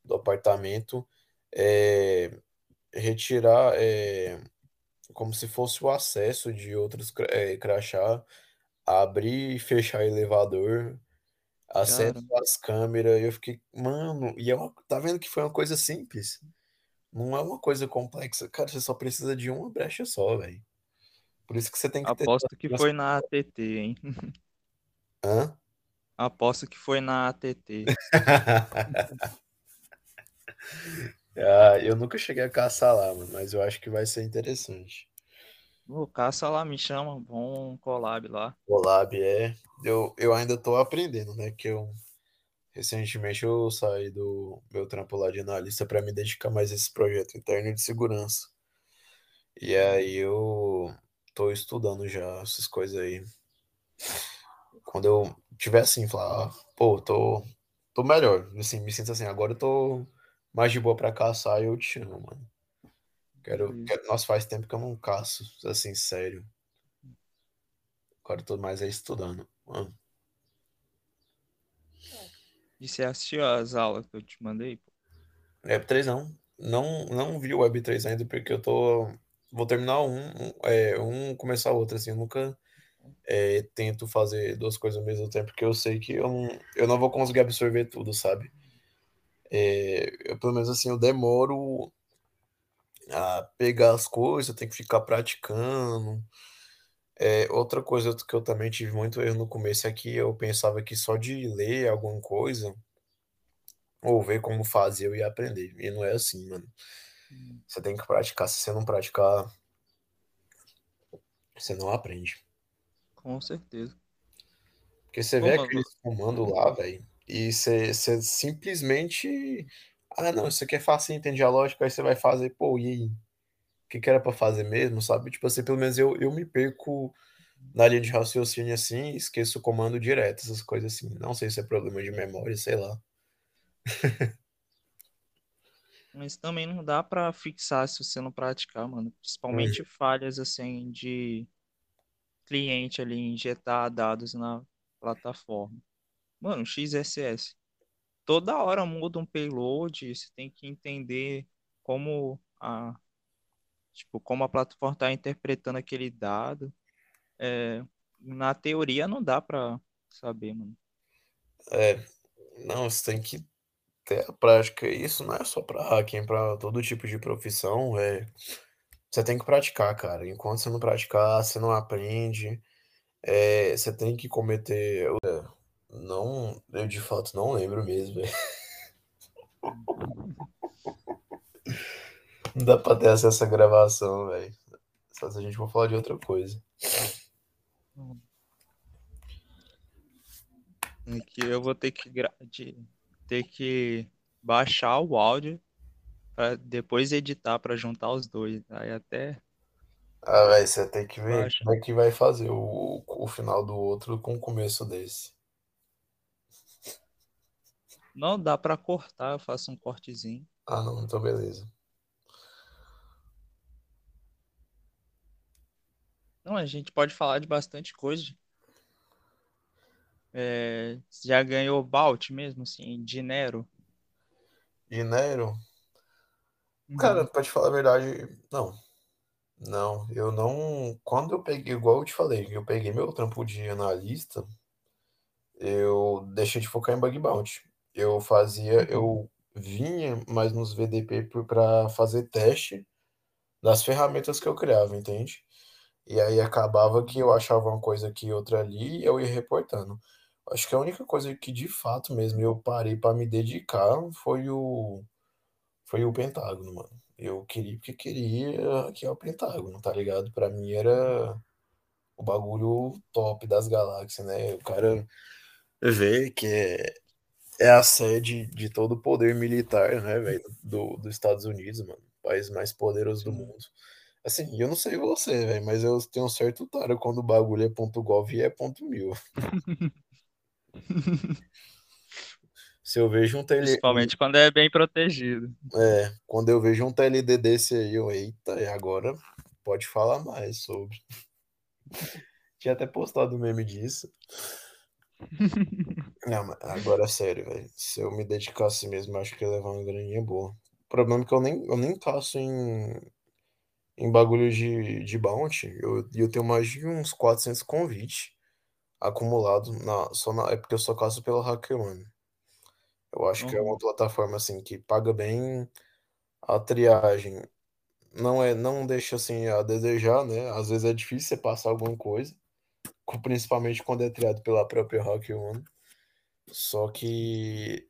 do apartamento é, retirar é, como se fosse o acesso de outros é, crachá, abrir e fechar elevador, acesso Cara, às câmeras. Eu fiquei, mano, e é uma- tá vendo que foi uma coisa simples? Não é uma coisa complexa. Cara, você só precisa de uma brecha só, velho. Por isso que você tem que ter. aposto que foi na ATT, hein? Hã? Aposto que foi na ATT. Ah, eu nunca cheguei a caçar lá, mano, mas eu acho que vai ser interessante. O caça lá me chama, bom collab lá. O Lab é. Eu, eu ainda tô aprendendo, né? Que eu recentemente eu saí do meu trampo lá de analista para me dedicar mais a esse projeto interno de segurança. E aí eu tô estudando já essas coisas aí. Quando eu tiver assim, falar, ah, pô, tô, tô melhor. Assim, me sinto assim, agora eu tô mais de boa pra caçar e eu te chamo, mano. Quero, Beleza. quero... Nossa, faz tempo que eu não caço, assim, sério. Agora eu tô mais aí estudando. Mano, E você assistiu as aulas que eu te mandei? pô? Web 3 não. Não, não vi o Web 3 ainda porque eu tô. Vou terminar um, um, é, um começar outro, assim. Eu nunca é, tento fazer duas coisas ao mesmo tempo, porque eu sei que eu não, eu não vou conseguir absorver tudo, sabe? É, eu, pelo menos assim, eu demoro a pegar as coisas, eu tenho que ficar praticando. É, outra coisa que eu também tive muito erro no começo é que eu pensava que só de ler alguma coisa ou ver como fazer eu ia aprender. E não é assim, mano. Hum, Você tem que praticar. Se você não praticar, você não aprende. Com certeza. Porque você Pô, vê vo- aqueles comandos lá, velho, e você, simplesmente. Ah, não, isso aqui é fácil, entende a lógica, aí você vai fazer, pô, e aí? O que que era pra fazer mesmo, sabe? Tipo assim, pelo menos eu, eu me perco na linha de raciocínio assim, esqueço o comando direto, essas coisas assim. Não sei se é problema de memória, sei lá. mas também não dá pra fixar se você não praticar, mano. Principalmente falhas assim de cliente ali injetar dados na plataforma. Mano, XSS. Toda hora muda um payload, você tem que entender como a, tipo, como a plataforma está interpretando aquele dado. É, na teoria não dá pra saber, mano. É, não, você tem que ter a prática. Isso não é só pra hacking, é pra todo tipo de profissão. É, você tem que praticar, cara. Enquanto você não praticar, você não aprende. É, você tem que cometer. Não, eu de fato não lembro mesmo. Não dá pra ter acesso à gravação, velho. Só se a gente for falar de outra coisa. Que eu vou ter que, gra- ter que baixar o áudio para depois editar para juntar os dois. Aí até Ah, velho, você tem que ver baixar. como é que vai fazer o, o final do outro com o começo desse. Não dá para cortar, eu faço um cortezinho. Ah, não, então beleza. Não, a gente pode falar de bastante coisa. É, já ganhou Balt mesmo, assim, dinheiro? Dinheiro? Cara, Uhum, pra te falar a verdade, não. Não, eu não. Quando eu peguei, igual eu te falei, eu peguei meu trampo de analista, eu deixei de focar em bug bounty. Eu fazia, eu vinha mais nos VDP para fazer teste das ferramentas que eu criava, entende? E aí acabava que eu achava uma coisa aqui e outra ali e eu ia reportando. Acho que a única coisa que de fato mesmo eu parei para me dedicar foi o foi o Pentágono, mano. Eu queria porque queria que é o Pentágono, tá ligado? Pra mim era o bagulho top das galáxias, né? O cara vê que é, é a sede de todo o poder militar, né, velho, do, dos Estados Unidos, mano. O país mais poderoso do mundo. Assim, eu não sei você, velho, mas eu tenho um certo tara quando o bagulho é ponto .gov e é ponto .mil. Se eu vejo um um- Principalmente quando é bem protegido. é, quando eu vejo um TLD desse aí, eu, eita, e agora pode falar mais sobre. Tinha até postado um meme disso. Não, mas agora é sério, velho. Se eu me dedicasse mesmo, acho que ia levar uma graninha boa. problema é que eu nem, eu nem caço em, em bagulho de, de bounty. Eu, eu tenho mais de uns 400 convites acumulado na, só na, é porque eu só caço pela HackerOne. Eu acho que é uma Uhum. plataforma assim que paga bem a triagem. Não é, não deixa assim a desejar, né? Às vezes é difícil você passar alguma coisa, co- principalmente quando é triado pela própria HackerOne. Só que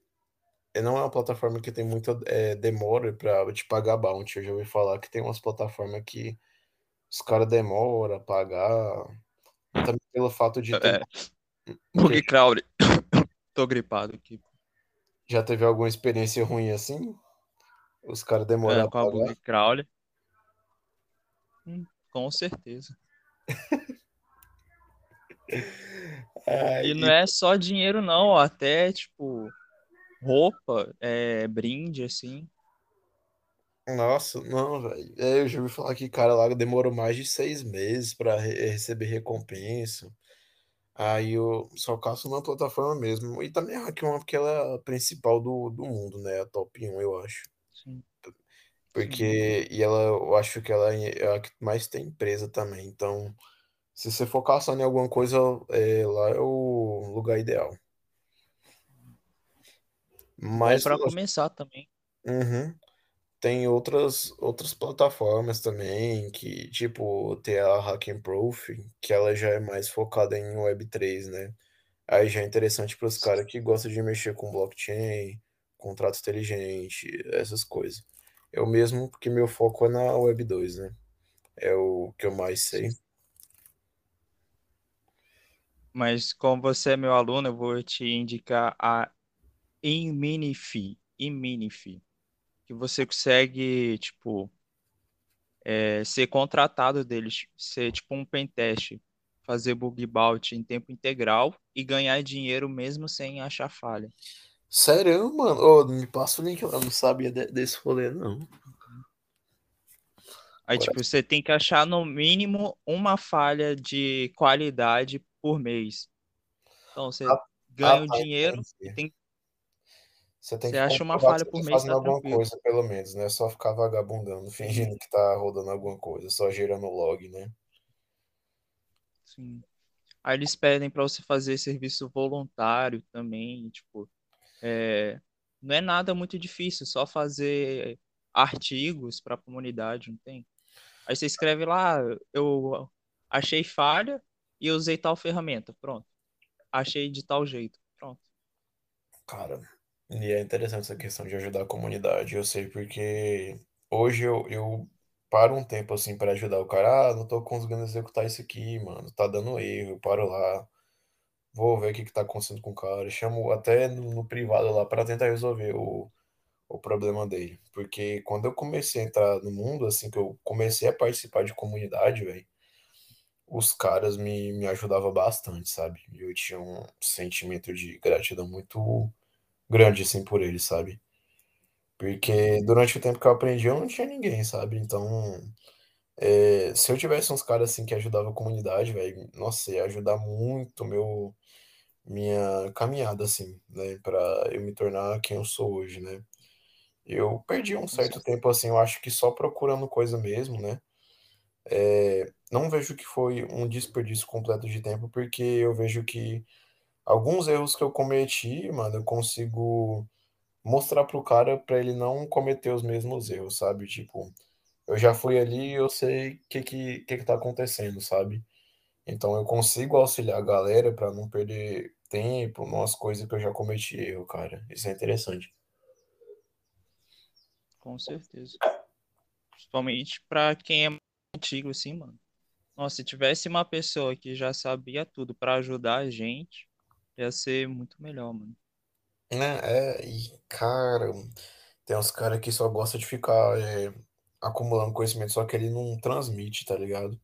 é- não é uma plataforma que tem muita é, demora para te pagar bounty. Eu já ouvi falar que tem umas plataformas que os caras demoram a pagar. Também pelo fato de ter. É? Bug Crowd. Tô gripado aqui. Já teve alguma experiência ruim assim? Os caras É, demoraram a com a pagar? Crowd. Hum, com certeza. Ah, E não é só dinheiro, não. Até, tipo, roupa, é, brinde, assim. nossa, não, velho. É, eu já ouvi falar que cara lá demorou mais de seis meses para receber recompensa. Aí eu só caço na plataforma mesmo. E também a Hack One, porque ela é a principal do, do mundo, né? A top um eu acho. Sim, sim. Porque, e ela, eu acho que ela é a que mais tem empresa também. Então, se você for caçando em alguma coisa, é, lá é o lugar ideal. Mas, pra começar também. uhum. Tem outras, outras plataformas também, que, tipo, tem a Hackenproof, que ela já é mais focada em Web3, né? Aí já é interessante para os caras que gostam de mexer com blockchain, contrato inteligente, essas coisas. Eu mesmo, porque meu foco é na Web2, né? É o que eu mais sei. Mas como você é meu aluno, eu vou te indicar a Inminify. Inminify. Que você consegue, tipo, é, ser contratado deles, ser tipo um pentest, fazer bug bounty em tempo integral e ganhar dinheiro mesmo sem achar falha. Sério, mano? Ô, me passa o link, eu não sabia de- desse rolê, não. Aí, tipo, você tem que achar no mínimo uma falha de qualidade por mês. Então, você ah, ah, ganha o tá, dinheiro e entendi. tem, Você tem você que acha uma falha você por tá mês, fazendo tá alguma tranquilo. coisa, pelo menos, não é só ficar vagabundando, fingindo que tá rodando alguma coisa, só gerando log, né? sim. Aí eles pedem para você fazer serviço voluntário também, tipo, é, não é nada muito difícil, só fazer artigos para a comunidade, não tem? Aí você escreve lá, eu achei falha e usei tal ferramenta, pronto. Achei de tal jeito, pronto. Cara, e é interessante essa questão de ajudar a comunidade. Eu sei porque hoje eu, eu paro um tempo assim pra ajudar o cara. Ah, não tô conseguindo executar isso aqui, mano. Tá dando erro. Eu paro lá, vou ver o que que tá acontecendo com o cara. Chamo até no, no privado lá pra tentar resolver o, o problema dele. Porque quando eu comecei a entrar no mundo, assim, que eu comecei a participar de comunidade, velho, os caras me, me ajudavam bastante, sabe? Eu tinha um sentimento de gratidão muito grande, assim, por eles, sabe? Porque durante o tempo que eu aprendi, eu não tinha ninguém, sabe? Então, é, se eu tivesse uns caras assim que ajudavam a comunidade, velho, nossa, ia ajudar muito meu minha caminhada, assim, né? Pra eu me tornar quem eu sou hoje, né? Eu perdi um certo tempo, assim, eu acho que só procurando coisa mesmo, né? É, não vejo que foi um desperdício completo de tempo, porque eu vejo que alguns erros que eu cometi, mano, eu consigo mostrar pro cara pra ele não cometer os mesmos erros, sabe? Tipo, eu já fui ali, eu sei o que que, que que tá acontecendo, sabe? Então eu consigo auxiliar a galera pra não perder tempo nas coisas que eu já cometi erro, cara. Isso é interessante. Com certeza. Principalmente para quem é antigo, assim, mano. Nossa, se tivesse uma pessoa que já sabia tudo para ajudar a gente, ia ser muito melhor, mano. Né? É, e cara, tem uns caras que só gostam de ficar é, acumulando conhecimento, só que ele não transmite, tá ligado?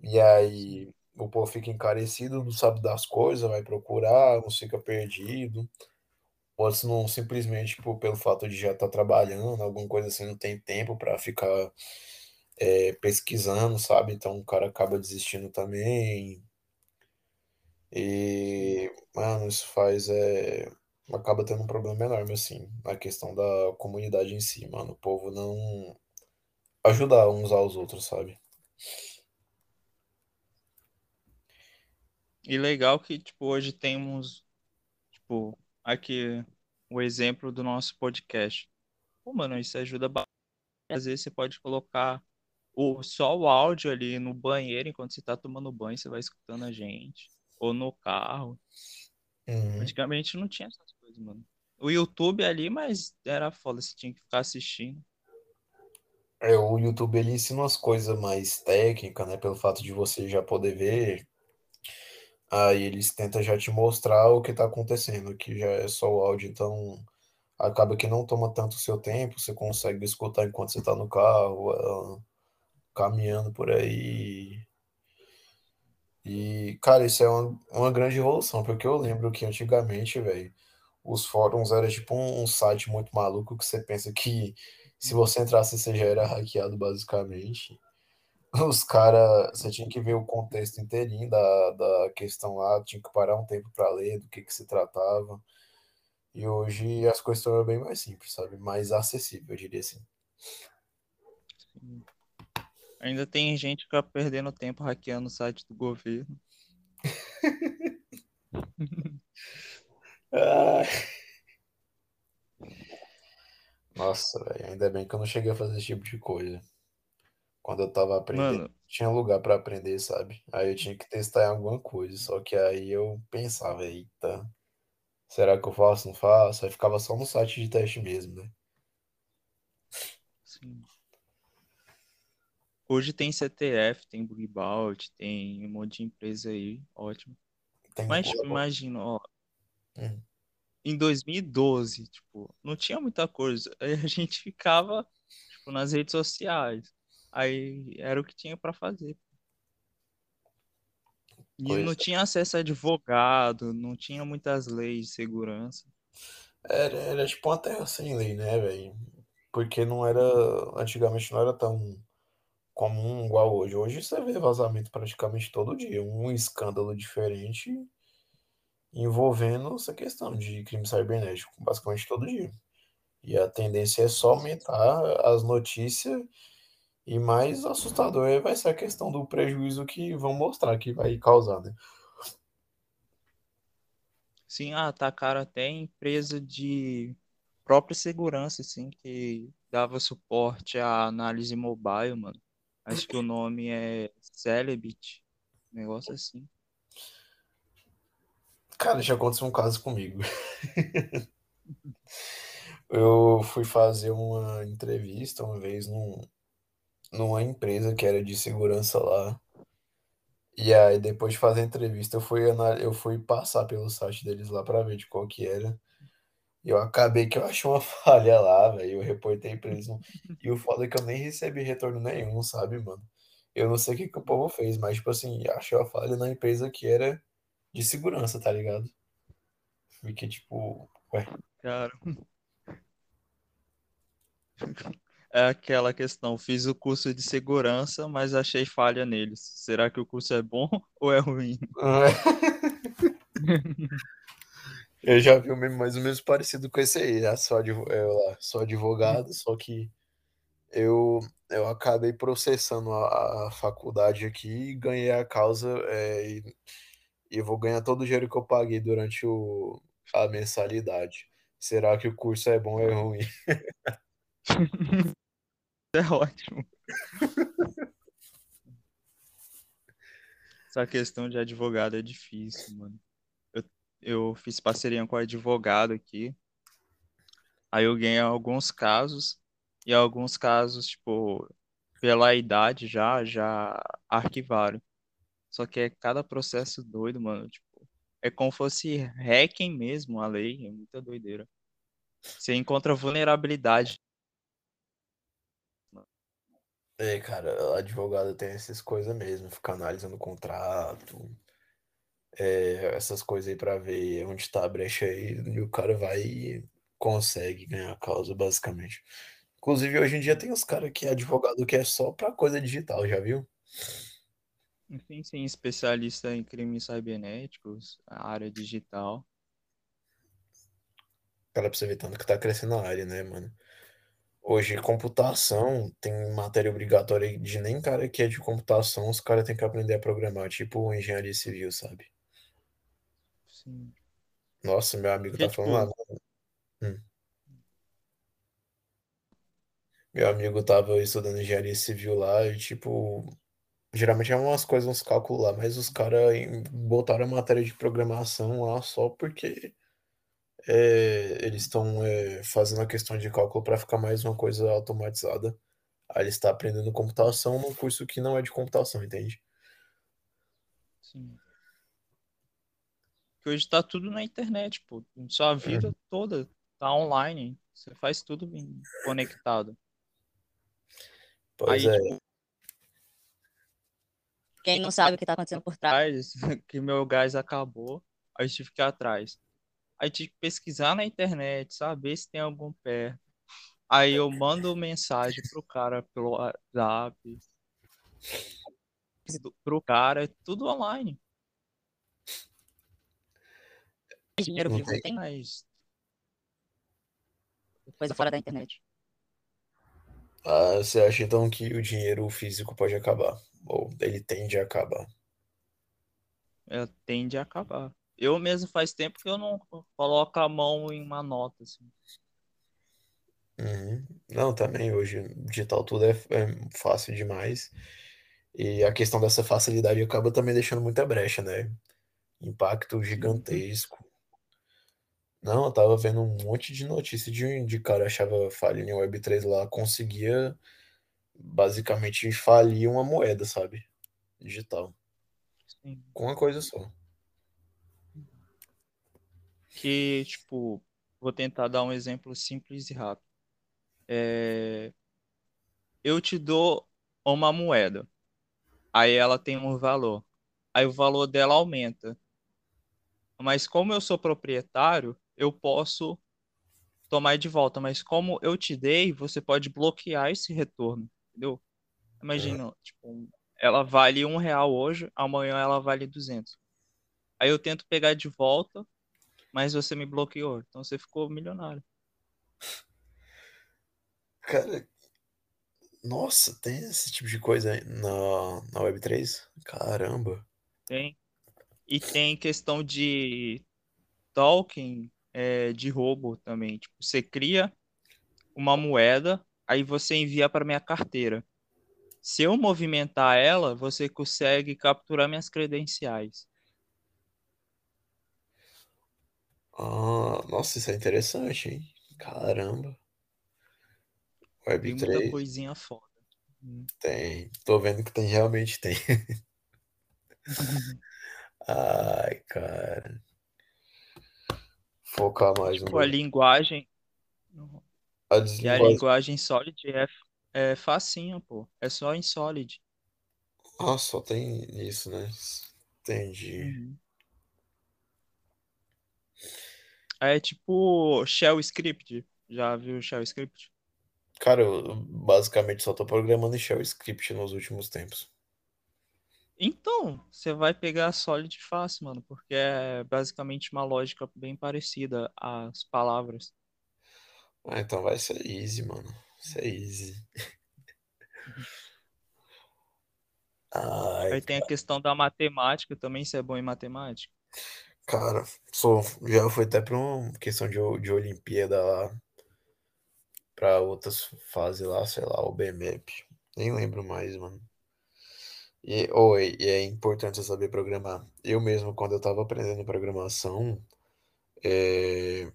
E aí o povo fica encarecido, não sabe das coisas, vai procurar, não fica perdido. Ou se não simplesmente tipo, pelo fato de já estar trabalhando, alguma coisa assim, não tem tempo para ficar é, pesquisando, sabe? Então o cara acaba desistindo também. E, mano, isso faz é, acaba tendo um problema enorme, assim, na questão da comunidade em si, mano. O povo não ajudar uns aos outros, sabe? E legal que, tipo, hoje temos, tipo, aqui o exemplo do nosso podcast. Pô, mano, isso ajuda bastante. Às vezes você pode colocar o, só o áudio ali no banheiro enquanto você tá tomando banho, você vai escutando a gente. Ou no carro. Uhum. Antigamente não tinha essas coisas, mano. O YouTube ali, mas era foda, você tinha que ficar assistindo. É, o YouTube ele ensina umas coisas mais técnicas, né? Pelo fato de você já poder ver. Aí eles tentam já te mostrar o que tá acontecendo, que já é só o áudio, então acaba que não toma tanto o seu tempo, você consegue escutar enquanto você tá no carro, ah, caminhando por aí. E, cara, isso é uma, uma grande evolução, porque eu lembro que antigamente, velho, os fóruns era tipo um, um site muito maluco que você pensa que se você entrasse você já era hackeado basicamente. Os caras, você tinha que ver o contexto inteirinho da, da questão lá, tinha que parar um tempo para ler do que que se tratava. E hoje as coisas estão bem mais simples, sabe? Mais acessível, eu diria assim. Sim. Ainda tem gente que tá perdendo tempo hackeando o site do governo. Ah. Nossa, velho, ainda bem que eu não cheguei a fazer esse tipo de coisa. Quando eu tava aprendendo, Mano, tinha lugar para aprender, sabe? Aí eu tinha que testar em alguma coisa, só que aí eu pensava, eita, será que eu faço, não faço? Aí ficava só no site de teste mesmo, né? sim. Hoje tem CTF, tem Bug Bounty, tem um monte de empresa aí, ótimo. Tem Mas, tipo, imagina, ó, Hum. em 2012, tipo, não tinha muita coisa. Aí a gente ficava, tipo, nas redes sociais. Aí era o que tinha pra fazer. E não Pois tinha acesso a advogado, não tinha muitas leis de segurança. é. Era, era tipo uma terra sem lei, né, velho? Porque não era, antigamente não era tão comum igual hoje. Hoje você vê vazamento praticamente todo dia, um escândalo diferente envolvendo essa questão de crime cibernético, basicamente todo dia. E a tendência é só aumentar as notícias e mais assustador é- vai ser a questão do prejuízo que vão mostrar que vai causar, né? Sim, atacaram até empresa de própria segurança, assim, que dava suporte à análise mobile, mano. Acho que o nome é Celebit, um negócio assim. Cara, já aconteceu um caso comigo. Eu fui fazer uma entrevista uma vez num, numa empresa que era de segurança lá. E aí, depois de fazer a entrevista, eu fui, eu fui passar pelo site deles lá pra ver de qual que era. Eu acabei que eu achei uma falha lá, velho. Eu reportei pra eles. E o foda é que eu nem recebi retorno nenhum, sabe, mano? Eu não sei o que que o povo fez, mas, tipo assim, achei uma falha na empresa que era de segurança, tá ligado? Fiquei tipo, ué. Cara, é aquela questão, fiz o curso de segurança, mas achei falha neles. Será que o curso é bom ou é ruim? Eu já vi um meme mais ou menos parecido com esse aí. né? Sou, advo- eu lá, sou advogado, só que eu, eu acabei processando a, a faculdade aqui e ganhei a causa. é, e, e vou ganhar todo o dinheiro que eu paguei durante o, a mensalidade. Será que o curso é bom ou é ruim? É ótimo. Essa questão de advogado é difícil, mano. Eu, fiz parceria com advogado aqui. Aí eu ganhei alguns casos. E alguns casos, tipo, pela idade já, já arquivaram. Só que é cada processo doido, mano. Tipo, é como fosse hacking mesmo a lei. É muita doideira. Você encontra vulnerabilidade. É, cara, advogado tem essas coisas mesmo, ficar analisando o contrato, é, essas coisas aí pra ver onde tá a brecha aí, e o cara vai e consegue ganhar a causa, basicamente. Inclusive, hoje em dia tem os caras que é advogado que é só pra coisa digital, já viu? Enfim, sim, especialista em crimes cibernéticos, a área digital. Cara, pra você ver tanto que tá crescendo a área, né, mano? Hoje, computação tem matéria obrigatória de nem cara que é de computação, os caras têm que aprender a programar, tipo engenharia civil, sabe? Sim. Nossa, meu amigo Porque, tá falando lá. tipo, hum. Meu amigo tava estudando engenharia civil lá e, tipo, geralmente é umas coisas, uns cálculos lá, mas os caras botaram a matéria de programação lá só porque é, eles estão é, fazendo a questão de cálculo para ficar mais uma coisa automatizada. Aí ele está aprendendo computação num curso que não é de computação, entende? sim. Que hoje tá tudo na internet, pô. Sua Uhum. vida toda tá online. Você faz tudo bem conectado. Pois Aí, é, tipo, Quem não sabe o que tá acontecendo por trás. que meu gás acabou, aí tive que ir atrás. Aí tive que pesquisar na internet, saber se tem algum perto. Aí eu mando mensagem pro cara pelo WhatsApp, pro cara, é tudo online. Dinheiro vivo tem. Mas coisa fora da internet. Ah, você acha então que o dinheiro físico pode acabar? Ou ele tende a acabar? é, tende a acabar. Eu mesmo faz tempo que eu não coloco a mão em uma nota, assim. Uhum. Não, também hoje digital tudo é, é fácil demais. E a questão dessa facilidade acaba também deixando muita brecha, né? Impacto Sim, gigantesco. Não, eu tava vendo um monte de notícia de, de cara achava falha em Web3 lá, conseguia basicamente falir uma moeda, sabe? Digital. sim. Com uma coisa só. Que, tipo, vou tentar dar um exemplo simples e rápido. É, eu te dou uma moeda, aí ela tem um valor. Aí o valor dela aumenta. Mas como eu sou proprietário, eu posso tomar de volta. Mas como eu te dei, você pode bloquear esse retorno, entendeu? Imagina, tipo, ela vale um real hoje, amanhã ela vale 200. Aí eu tento pegar de volta, mas você me bloqueou. Então você ficou milionário. Cara, nossa, tem esse tipo de coisa aí na, na Web3? Caramba. Tem. E tem questão de token é, de roubo também. Tipo, você cria uma moeda, aí você envia para minha carteira. Se eu movimentar ela, você consegue capturar minhas credenciais. Ah, nossa, isso é interessante, hein? Caramba. Tem muita Web3 coisinha foda. Hum. tem. Tô vendo que tem, realmente tem. Ai, cara. Focar mais no Tipo, a meu. linguagem. A E a linguagem Solid é, é facinho, pô. É só em Solid. Ah, só tem isso, né? Entendi. Uhum. É tipo Shell Script. Já viu Shell Script? Cara, eu basicamente só tô programando em Shell Script nos últimos tempos. Então, você vai pegar Solid fácil, mano, porque é basicamente uma lógica bem parecida às palavras. Ah, então vai ser easy, mano. Vai ser easy. Ai, Aí tem a questão da matemática também, você é bom em matemática. cara, sou, já foi até pra uma questão de, de Olimpíada lá, pra outras fases lá, sei lá, o BMAP. Nem lembro mais, mano. E, oh, e é importante você saber programar. Eu mesmo, quando eu tava aprendendo programação, é,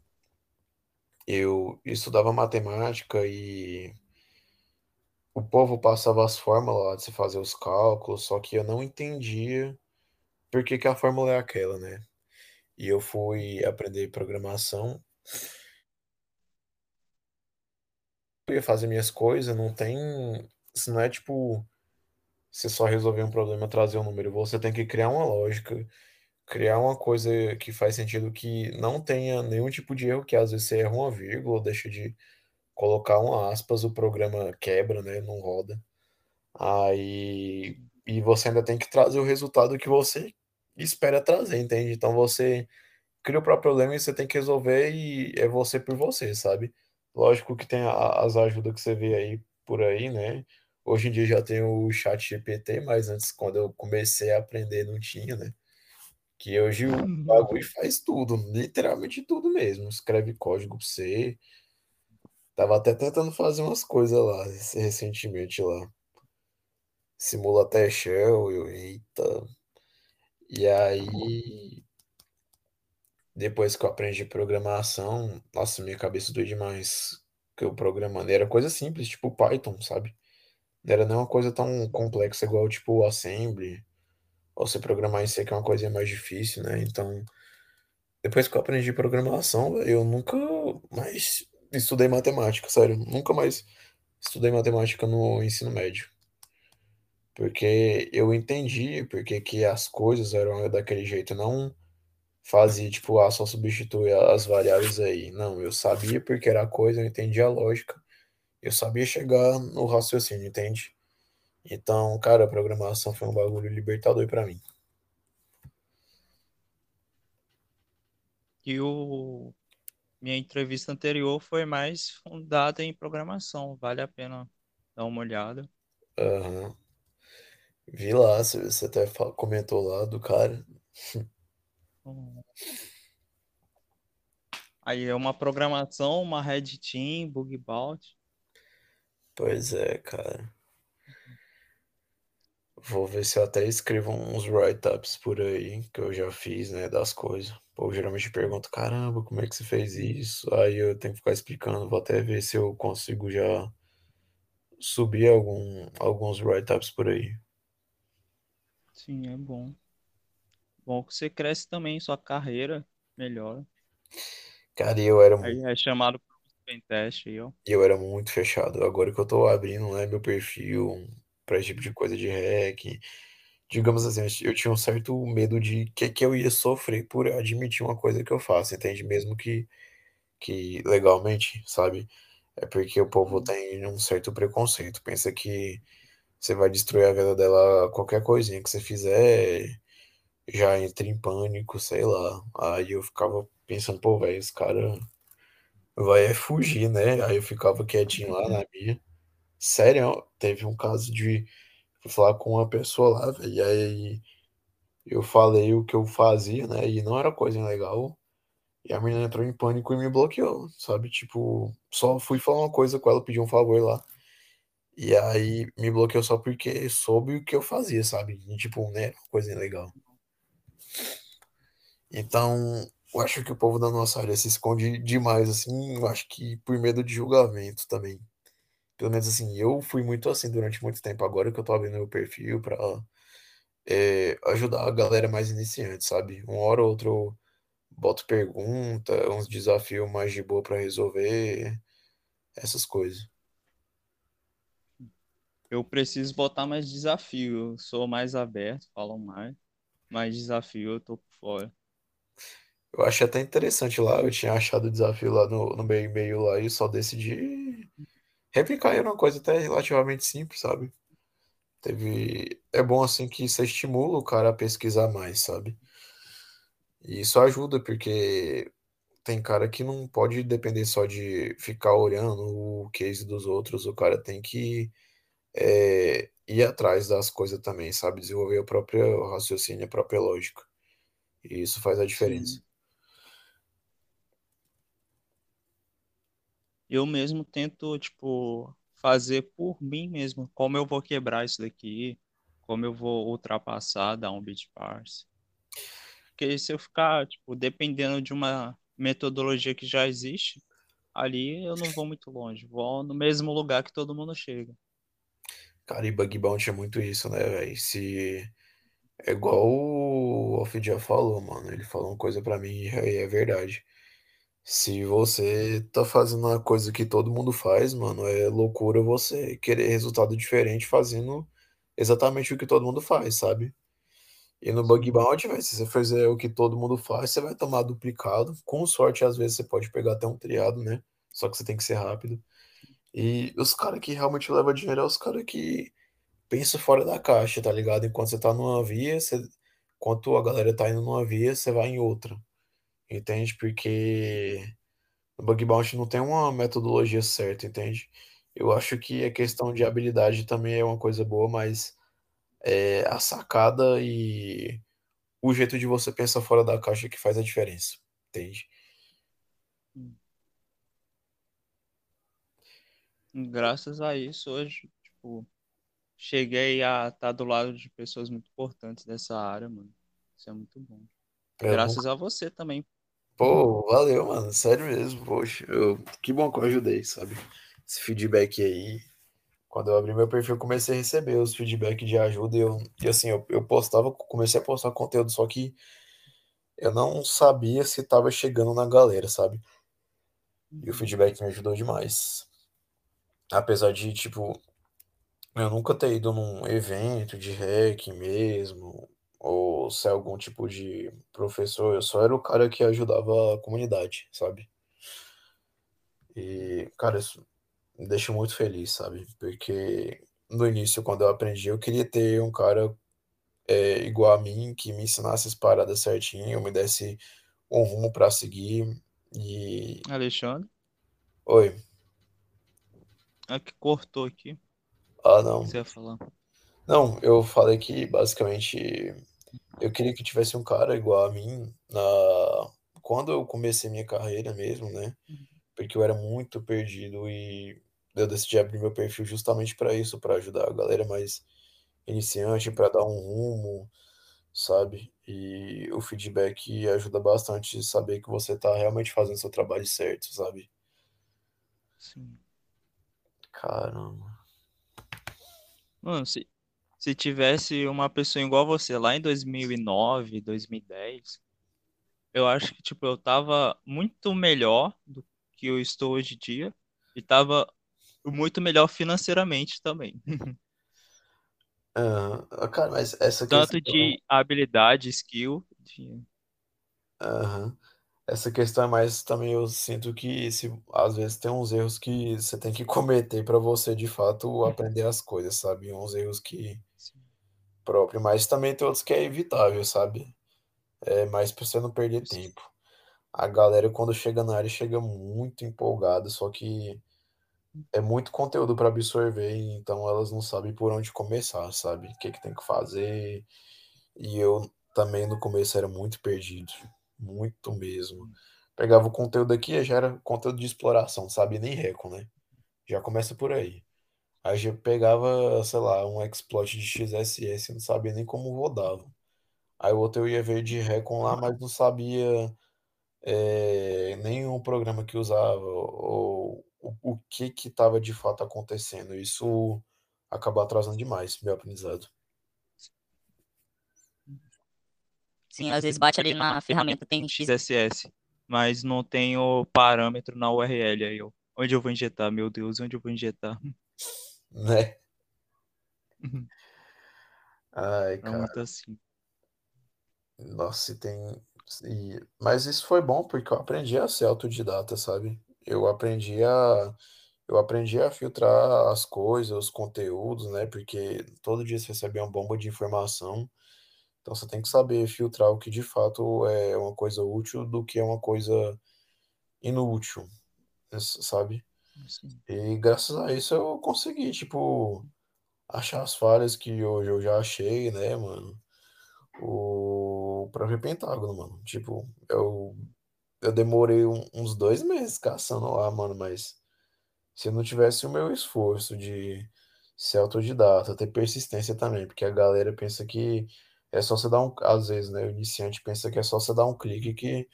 eu estudava matemática e o povo passava as fórmulas lá de você fazer os cálculos, só que eu não entendia por que que a fórmula é aquela, né? E eu fui aprender programação, eu ia fazer minhas coisas, não tem. Não é tipo você só resolver um problema, trazer um número. Você tem que criar uma lógica, criar uma coisa que faz sentido que não tenha nenhum tipo de erro, que às vezes você erra uma vírgula, deixa de colocar uma aspas, o programa quebra, né? Não roda. Aí. E você ainda tem que trazer o resultado que você espera trazer, entende? Então você cria o próprio problema e você tem que resolver e é você por você, sabe? Lógico que tem as ajudas que você vê aí por aí, né? Hoje em dia já tem o chat GPT, mas antes, quando eu comecei a aprender, não tinha, né? Que hoje o bagulho faz tudo, literalmente tudo mesmo. Escreve código pra você. Tava até tentando fazer umas coisas lá, recentemente lá. Simula até shell, eu, eita. E aí, depois que eu aprendi programação, nossa, minha cabeça doeu demais. Que eu programando era coisa simples, tipo Python, sabe? Não era nem uma coisa tão complexa igual tipo o Assembly, ou você programar em C, que é uma coisa mais difícil, né? Então, depois que eu aprendi programação, eu nunca mais estudei matemática, sério. Nunca mais estudei matemática no ensino médio. Porque eu entendi porque que as coisas eram daquele jeito, não fazia tipo, ah, só substitui as variáveis aí. Não, eu sabia porque era a coisa, eu entendia a lógica, eu sabia chegar no raciocínio, entende? Então, cara, a programação foi um bagulho libertador pra mim. E o minha entrevista anterior foi mais fundada em programação. Vale a pena dar uma olhada. Aham. Vi lá, você até comentou lá do cara. Aí é uma programação, uma Red Team, Bug Bounty. Pois é, cara. Vou ver se eu até escrevo uns write-ups por aí, que eu já fiz, né, das coisas. Pô, geralmente pergunto, caramba, como é que você fez isso? Aí eu tenho que ficar explicando, vou até ver se eu consigo já subir algum, alguns write-ups por aí. Sim, é bom. Bom que você cresce também, sua carreira melhora. Cara, eu era, Aí é chamado pentest aí, ó. eu era muito fechado. Agora que eu tô abrindo, né, meu perfil pra esse tipo de coisa de hack, digamos assim, eu tinha um certo medo de que, que eu ia sofrer por admitir uma coisa que eu faço, entende? Mesmo que, que legalmente, sabe? É porque o povo Hum, tem um certo preconceito. Pensa que você vai destruir a vida dela, qualquer coisinha que você fizer, já entra em pânico, sei lá. Aí eu ficava pensando, pô, velho, esse cara vai é fugir, né? Aí eu ficava quietinho lá na minha. Sério, teve um caso de falar com uma pessoa lá, velho, e aí eu falei o que eu fazia, né? E não era coisa legal. E a menina entrou em pânico e me bloqueou, sabe? Tipo, só fui falar uma coisa com ela, pedi um favor lá. E aí me bloqueou só porque soube o que eu fazia, sabe? E, tipo, né? Coisa legal. Então, eu acho que o povo da nossa área se esconde demais, assim. Eu acho que por medo de julgamento também. Pelo menos assim, eu fui muito assim durante muito tempo. Agora que eu tô abrindo meu perfil pra é, ajudar a galera mais iniciante, sabe? Uma hora ou outra eu boto pergunta, uns desafios mais de boa pra resolver, essas coisas. Eu preciso botar mais desafio. Eu sou mais aberto, falo mais. Mais desafio, eu tô por fora. Eu achei até interessante lá, eu tinha achado o desafio lá no, no meu e-mail lá e só decidi replicar. Era uma coisa até relativamente simples, sabe? Teve... É bom assim que isso estimula o cara a pesquisar mais, sabe? E isso ajuda, porque tem cara que não pode depender só de ficar olhando o case dos outros, o cara tem que é, ir atrás das coisas também, sabe? Desenvolver o próprio raciocínio, a própria lógica. E isso faz a diferença. Eu mesmo tento, tipo, fazer por mim mesmo. Como eu vou quebrar isso daqui, como eu vou ultrapassar, dar um bit parse. Porque se eu ficar, tipo, dependendo de uma metodologia que já existe, ali eu não vou muito longe. Vou no mesmo lugar que todo mundo chega. Cara, e Bug Bounty é muito isso, né, velho? Se... É igual o Alfie já falou, mano. Ele falou uma coisa pra mim e é verdade. Se você tá fazendo uma coisa que todo mundo faz, mano, é loucura você querer resultado diferente fazendo exatamente o que todo mundo faz, sabe? E no Bug Bounty, velho, se você fizer o que todo mundo faz, você vai tomar duplicado. Com sorte, às vezes você pode pegar até um triado, né? Só que você tem que ser rápido. E os caras que realmente levam dinheiro é os caras que pensam fora da caixa, tá ligado? Enquanto você tá numa via, você... enquanto a galera tá indo numa via, você vai em outra. Entende? Porque no bug bounty não tem uma metodologia certa, entende? Eu acho que a questão de habilidade também é uma coisa boa, mas é a sacada e o jeito de você pensar fora da caixa que faz a diferença, entende? Graças a isso, hoje, tipo, cheguei a estar do lado de pessoas muito importantes dessa área, mano. Isso é muito bom. Eu Graças nunca- a você também. Pô, valeu, mano. Sério mesmo, poxa. Eu... Que bom que eu ajudei, sabe? Esse feedback aí. Quando eu abri meu perfil, eu comecei a receber os feedbacks de ajuda e, eu... e assim, eu, eu postava, comecei a postar conteúdo, só que eu não sabia se tava chegando na galera, sabe? E o feedback me ajudou demais. Apesar de, tipo, eu nunca ter ido num evento de hack mesmo, ou ser algum tipo de professor, eu só era o cara que ajudava a comunidade, sabe? E, cara, isso me deixa muito feliz, sabe? Porque no início, quando eu aprendi, eu queria ter um cara é, igual a mim, que me ensinasse as paradas certinho, me desse um rumo pra seguir. E. Alexandre, Oi. é que cortou aqui. Ah, não. você ia falar? Não, eu falei que basicamente eu queria que tivesse um cara igual a mim na quando eu comecei minha carreira mesmo, né? Porque eu era muito perdido e eu decidi abrir meu perfil justamente para isso, para ajudar a galera mais iniciante, para dar um rumo, sabe? E o feedback ajuda bastante saber que você tá realmente fazendo seu trabalho certo, sabe? Sim. Caramba. Mano, se, se tivesse uma pessoa igual a você lá em 2009, 2010, eu acho que, tipo, eu tava muito melhor do que eu estou hoje em dia e tava muito melhor financeiramente também. Ah, cara, mas essa Tanto questão. de habilidade, skill, de... Essa questão é mais também eu sinto que se, às vezes tem uns erros que você tem que cometer para você de fato aprender as coisas, sabe? Uns erros que próprio, mas também tem outros que é evitável, sabe? É mais para você não perder tempo. A galera quando chega na área chega muito empolgada, só que é muito conteúdo para absorver, então elas não sabem por onde começar, sabe? O que que tem que fazer. E eu também no começo era muito perdido, muito mesmo. Pegava o conteúdo aqui, já era conteúdo de exploração, sabe? Nem reco, né? Já começa por aí. Aí já pegava, sei lá, um exploit de XSS, não sabia nem como rodava. Aí o outro eu ia ver de recon lá, mas não sabia é, nenhum programa que usava ou o, o que que estava de fato acontecendo. Isso acaba atrasando demais meu aprendizado. Sim, às vezes bate ali na ferramenta, tem. XSS, mas não tem o parâmetro na URL aí, ó. Onde eu vou injetar, meu Deus, onde eu vou injetar? Né? Ai, É cara. muito assim. Nossa, e tem. e- Mas isso foi bom porque eu aprendi a ser autodidata, sabe? Eu aprendi a. Eu aprendi a filtrar as coisas, os conteúdos, né? Porque todo dia você recebe uma bomba de informação. Então você tem que saber filtrar o que de fato é uma coisa útil do que é uma coisa inútil, sabe? E graças a isso eu consegui, tipo, achar as falhas que hoje eu já achei, né, mano? O próprio Pentágono, mano. Tipo, eu, eu demorei um- uns dois meses caçando lá, mano, mas se não tivesse o meu esforço de ser autodidata, ter persistência também, porque a galera pensa que é só você dar um, às vezes, né, o iniciante pensa que é só você dar um clique que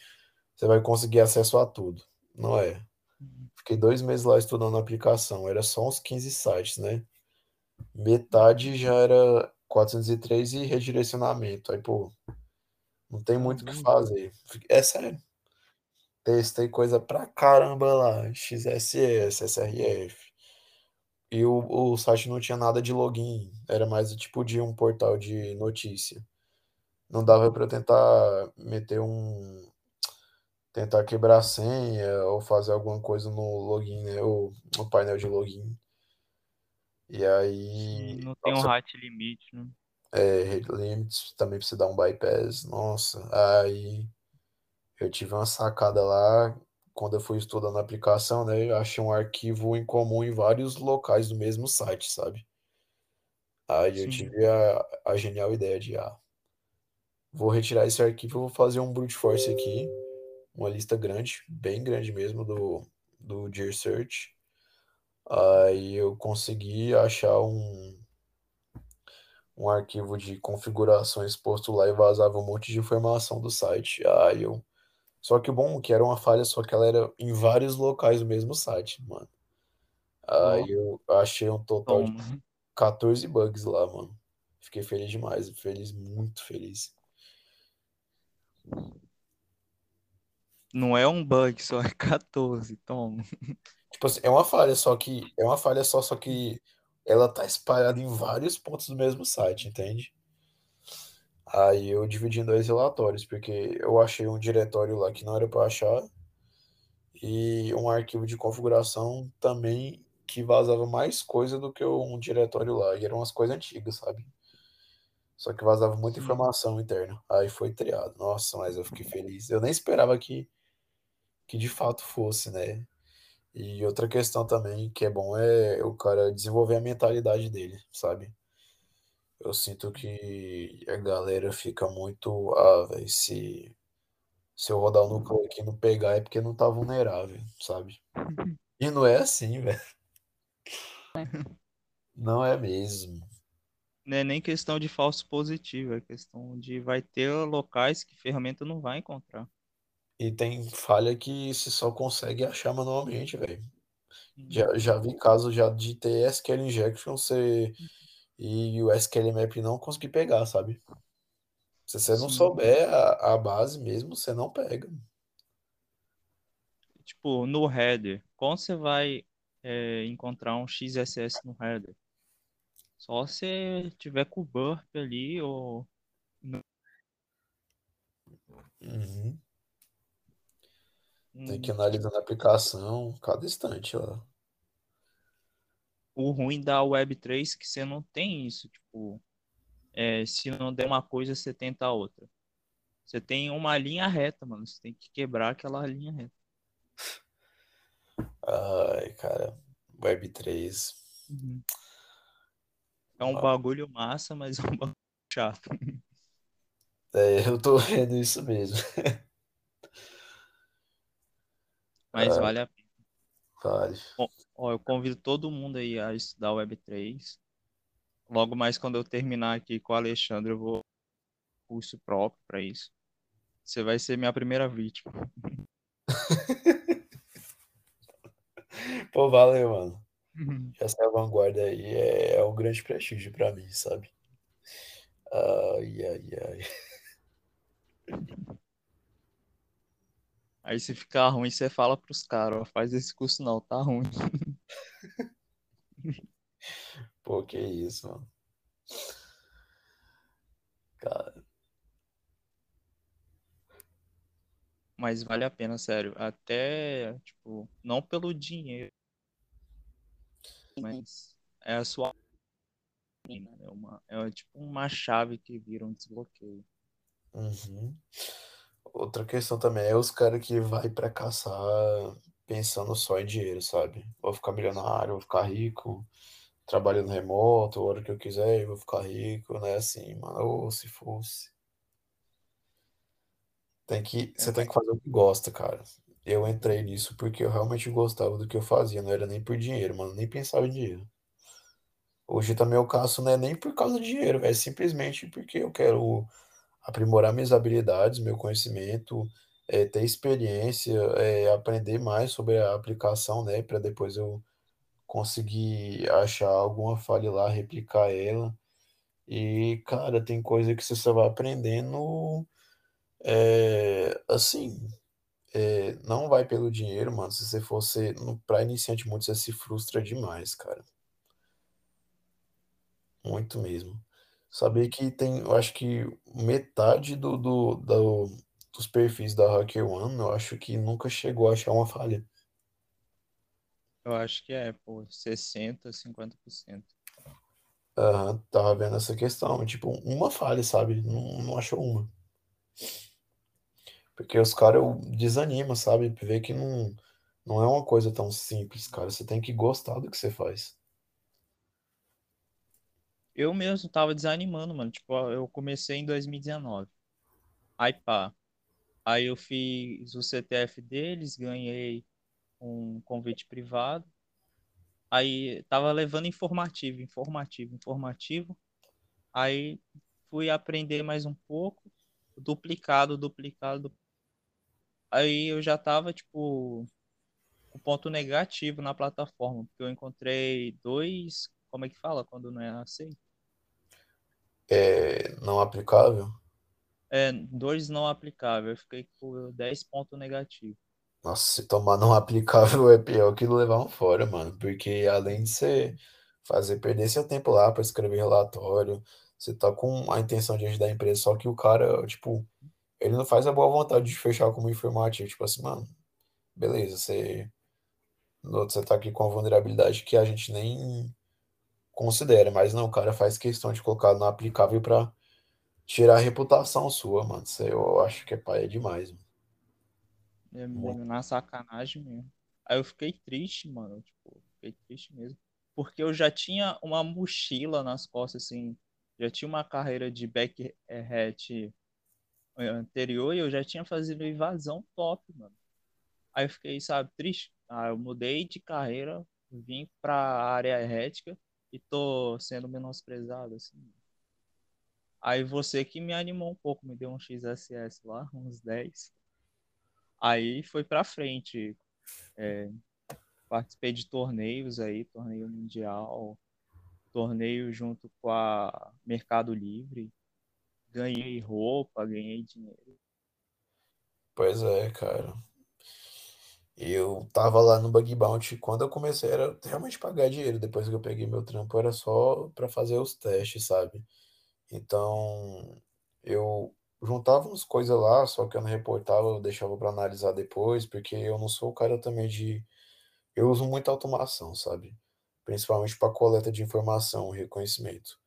você vai conseguir acesso a tudo. Não é. Fiquei dois meses lá estudando a aplicação, era só uns 15 sites, né? Metade já era 403 e redirecionamento. Aí, pô, não tem muito o que fazer. É sério. Testei coisa pra caramba lá. XSS, SRF. E o, o site não tinha nada de login. Era mais tipo de um portal de notícia. Não dava pra eu tentar meter um. Tentar quebrar a senha ou fazer alguma coisa no login, né? Ou no painel de login. E aí. não tem um Nossa, height limite, né? é, rate limits também precisa dar um bypass. Nossa, aí Eu tive uma sacada lá, quando eu fui estudando a aplicação, né? Eu achei um arquivo em comum em vários locais do mesmo site, sabe? Aí eu Sim, tive a, a genial ideia de, ah, vou retirar esse arquivo, vou fazer um brute force aqui, uma lista grande, bem grande mesmo do, do Dear Search. Aí eu consegui achar um, um arquivo de configurações exposto lá e vazava um monte de informação do site. Aí eu. Só que o bom é que era uma falha, só que ela era em vários locais do mesmo site, mano. Aí eu achei um total de toma. 14 bugs lá, mano. Fiquei feliz demais, feliz, muito feliz. Não é um bug, só é 14, toma. Tipo assim, é uma falha, só que é uma falha só, só que ela tá espalhada em vários pontos do mesmo site, entende? Aí eu dividi em dois relatórios, porque eu achei um diretório lá que não era para achar e um arquivo de configuração também que vazava mais coisa do que um diretório lá, e eram umas coisas antigas, sabe? Só que vazava muita informação interna. Aí foi triado. Nossa, mas eu fiquei feliz. Eu nem esperava que, que de fato fosse, né? E outra questão também que é bom é o cara desenvolver a mentalidade dele, sabe? Eu sinto que a galera fica muito, ah, velho, se, se eu rodar o núcleo aqui e não pegar é porque não tá vulnerável, sabe? E não é assim, velho. Não é mesmo. não é nem questão de falso positivo, é questão de vai ter locais que ferramenta não vai encontrar. E tem falha que se só consegue achar manualmente, velho. Sim, Já, já vi casos já de ter SQL injection ser, e o SQL map não conseguir pegar, sabe? Se você não sim. souber a, a base mesmo, você não pega. Tipo, no header, como você vai é, encontrar um XSS no header? Só se tiver com o burp ali ou Uhum. Tem que um, analisar na aplicação cada instante, ó. o ruim da Web3 é que você não tem isso, tipo, é, se não der uma coisa, você tenta a outra. Você tem uma linha reta, mano. Você tem que quebrar aquela linha reta. Ai, cara, Web3. Uhum. É um bagulho massa, mas é um bagulho chato. É, eu tô vendo isso mesmo. Mas Ai, vale a pena. vale. Bom, ó, eu convido todo mundo aí a estudar Web3. Logo mais quando eu terminar aqui com o Alexandre, eu vou curso próprio para isso. Você vai ser minha primeira vítima. Pô, valeu, mano. Essa vanguarda aí é, é um grande prestígio pra mim, sabe? Ai, ai, ai. Aí se ficar ruim, você fala pros caras, faz esse curso não, tá ruim. Pô, que isso, mano. Cara, Mas vale a pena, sério. Até, tipo, não pelo dinheiro, mas é a sua né? É uma, é tipo uma chave que vira um desbloqueio. uhum. Outra questão também é os caras que vai pra caçar pensando só em dinheiro, sabe? Vou ficar milionário, vou ficar rico, trabalhando remoto, a hora que eu quiser, eu vou ficar rico, né? Assim, mano, ou se fosse. Tem que, É, você tem que fazer o que gosta, cara. Eu entrei nisso porque eu realmente gostava do que eu fazia, não era nem por dinheiro, mano, nem pensava em dinheiro. Hoje também o caso não é nem por causa do dinheiro, é simplesmente porque eu quero aprimorar minhas habilidades, meu conhecimento, é, ter experiência, é, aprender mais sobre a aplicação, né, para depois eu conseguir achar alguma falha lá, replicar ela. E, cara, tem coisa que você só vai aprendendo, é, assim, é, não vai pelo dinheiro, mano. Se você fosse, para iniciante muito, você se frustra demais, cara. Muito mesmo. Saber que tem, eu acho que metade do, do, do- dos perfis da HackerOne, eu acho que nunca chegou a achar uma falha. eu acho que é, pô, 60, 50%. Aham, tava vendo essa questão, tipo, uma falha, sabe? Não, não achou uma. Porque os caras desanimam, sabe? Vê que não, não é uma coisa tão simples, cara. Você tem que gostar do que você faz. Eu mesmo tava desanimando, mano. Tipo, eu comecei em 2019. Aí pá. Aí eu fiz o CTF deles, ganhei um convite privado. Aí tava levando informativo, informativo, informativo. Aí fui aprender mais um pouco, duplicado, duplicado. Aí eu já tava, tipo, com ponto negativo na plataforma, porque eu encontrei dois, como é que fala quando não é aceito? É não aplicável? É, dois não aplicáveis. Eu fiquei com 10 pontos negativos. Nossa, se tomar não aplicável é pior que levar um fora, mano. Porque além de você fazer perder seu tempo lá para escrever relatório, você tá com a intenção de ajudar a empresa, só que o cara, tipo, ele não faz a boa vontade de fechar como informativo. Tipo assim, mano, beleza, você, você tá aqui com a vulnerabilidade que a gente nem considera, mas não, o cara faz questão de colocar no aplicável para tirar a reputação sua, mano. Isso eu acho que é paia demais, mano. É meio na sacanagem mesmo. Aí eu fiquei triste, mano. Tipo, fiquei triste mesmo. Porque eu já tinha uma mochila nas costas, assim. Já tinha uma carreira de back hat anterior e eu já tinha fazido invasão top, mano. Aí eu fiquei, sabe, triste. Ah, eu mudei de carreira, vim pra área ética e tô sendo menosprezado, assim. Aí você que me animou um pouco, me deu um XSS lá, uns 10. Aí foi pra frente. É, participei de torneios aí, torneio mundial, torneio junto com a Mercado Livre. Ganhei roupa, ganhei dinheiro. Pois é, cara. Eu tava lá no Bug Bounty, quando eu comecei era realmente pagar dinheiro, depois que eu peguei meu trampo era só pra fazer os testes, sabe? Então, eu juntava umas coisas lá, só que eu não reportava, eu deixava pra analisar depois, porque eu não sou o cara também de eu uso muita automação, sabe? Principalmente para coleta de informação, reconhecimento.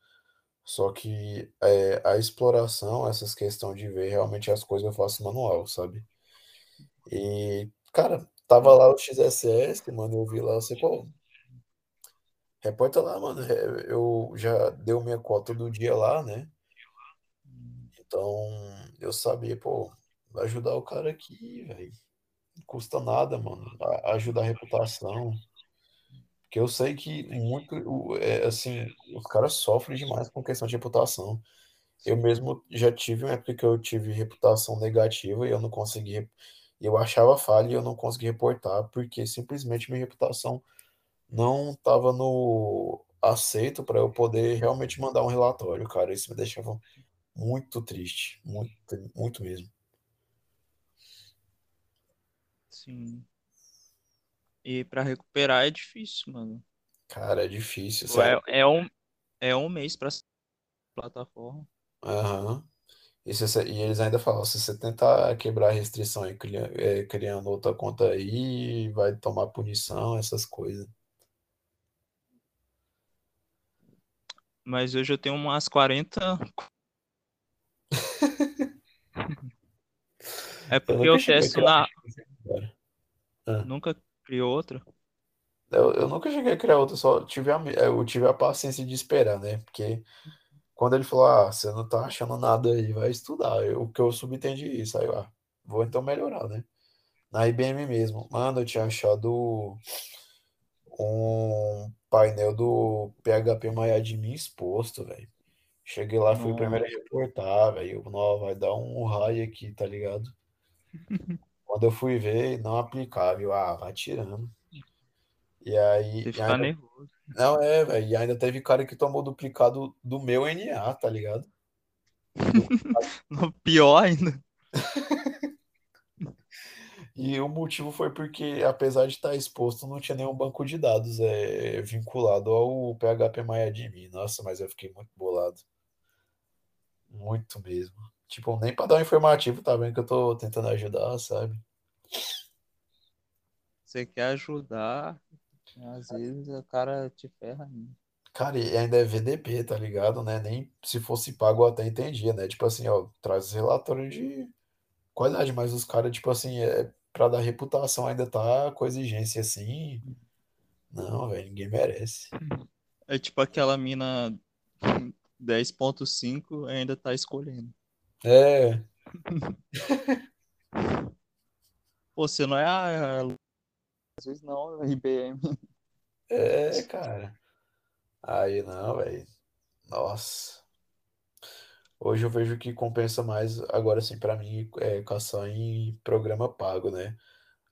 Só que é, a exploração, essas questões de ver realmente as coisas eu faço manual, sabe? E, cara, tava lá o XSS, mano, eu vi lá, você, pô, reporta lá, mano, é, eu já deu minha cota do dia lá, né? Então, eu sabia, pô, vai ajudar o cara aqui, velho. Não custa nada, mano. a- Ajuda a reputação. Porque eu sei que muito, é, assim, os caras sofrem demais com questão de reputação. Eu mesmo já tive uma época que eu tive reputação negativa e eu não consegui, eu achava falha e eu não consegui reportar porque simplesmente minha reputação não estava no aceito para eu poder realmente mandar um relatório, cara. Isso me deixava muito triste, muito, muito mesmo. Sim. E pra recuperar é difícil, mano. Cara, é difícil, Pô, É, é um, é um mês pra plataforma. Aham. E, você- e eles ainda falam, se você tentar quebrar a restrição aí, cria- é, criando outra conta aí, vai tomar punição, essas coisas. Mas hoje eu tenho umas 40. É Eu porque eu a testo criar na. Ah. Nunca criou outra. Eu, eu nunca cheguei a criar outra, só tive a, eu tive a paciência de esperar, né? Porque quando ele falou, ah, você não tá achando nada aí, vai estudar. Eu, o que eu subentendi isso, aí eu, ah, vou então melhorar, né? Na IBM mesmo, mano, eu tinha achado um painel do PHP MyAdmin exposto, velho. Cheguei lá, fui o primeiro a reportar, velho. Vai dar um raio aqui, tá ligado? Quando eu fui ver, não aplicável. Ah, vai tirando. E aí, Você fica ainda, nervoso. Não é, velho. E ainda teve cara que tomou duplicado do meu NA, tá ligado? Pior ainda. E o motivo foi porque, apesar de estar exposto, não tinha nenhum banco de dados é, vinculado ao PHP MyAdmin. Nossa, mas eu fiquei muito bolado. Muito mesmo. Tipo, nem pra dar um informativo, tá vendo que eu tô tentando ajudar, sabe? Você quer ajudar, às vezes o cara te ferra ainda. Cara, e ainda é VDP, tá ligado, né? Nem se fosse pago eu até entendia, né? Tipo assim, ó, traz relatório de qualidade, mas os caras, tipo assim, é pra dar reputação ainda tá com exigência assim. Não, velho, ninguém merece. É tipo aquela mina 10.5 ainda tá escolhendo. É, Pô, você não é a... Às vezes não, IBM. é, cara. Aí não, velho. Nossa. Hoje eu vejo que compensa mais, agora assim, pra mim, é caçar em programa pago, né?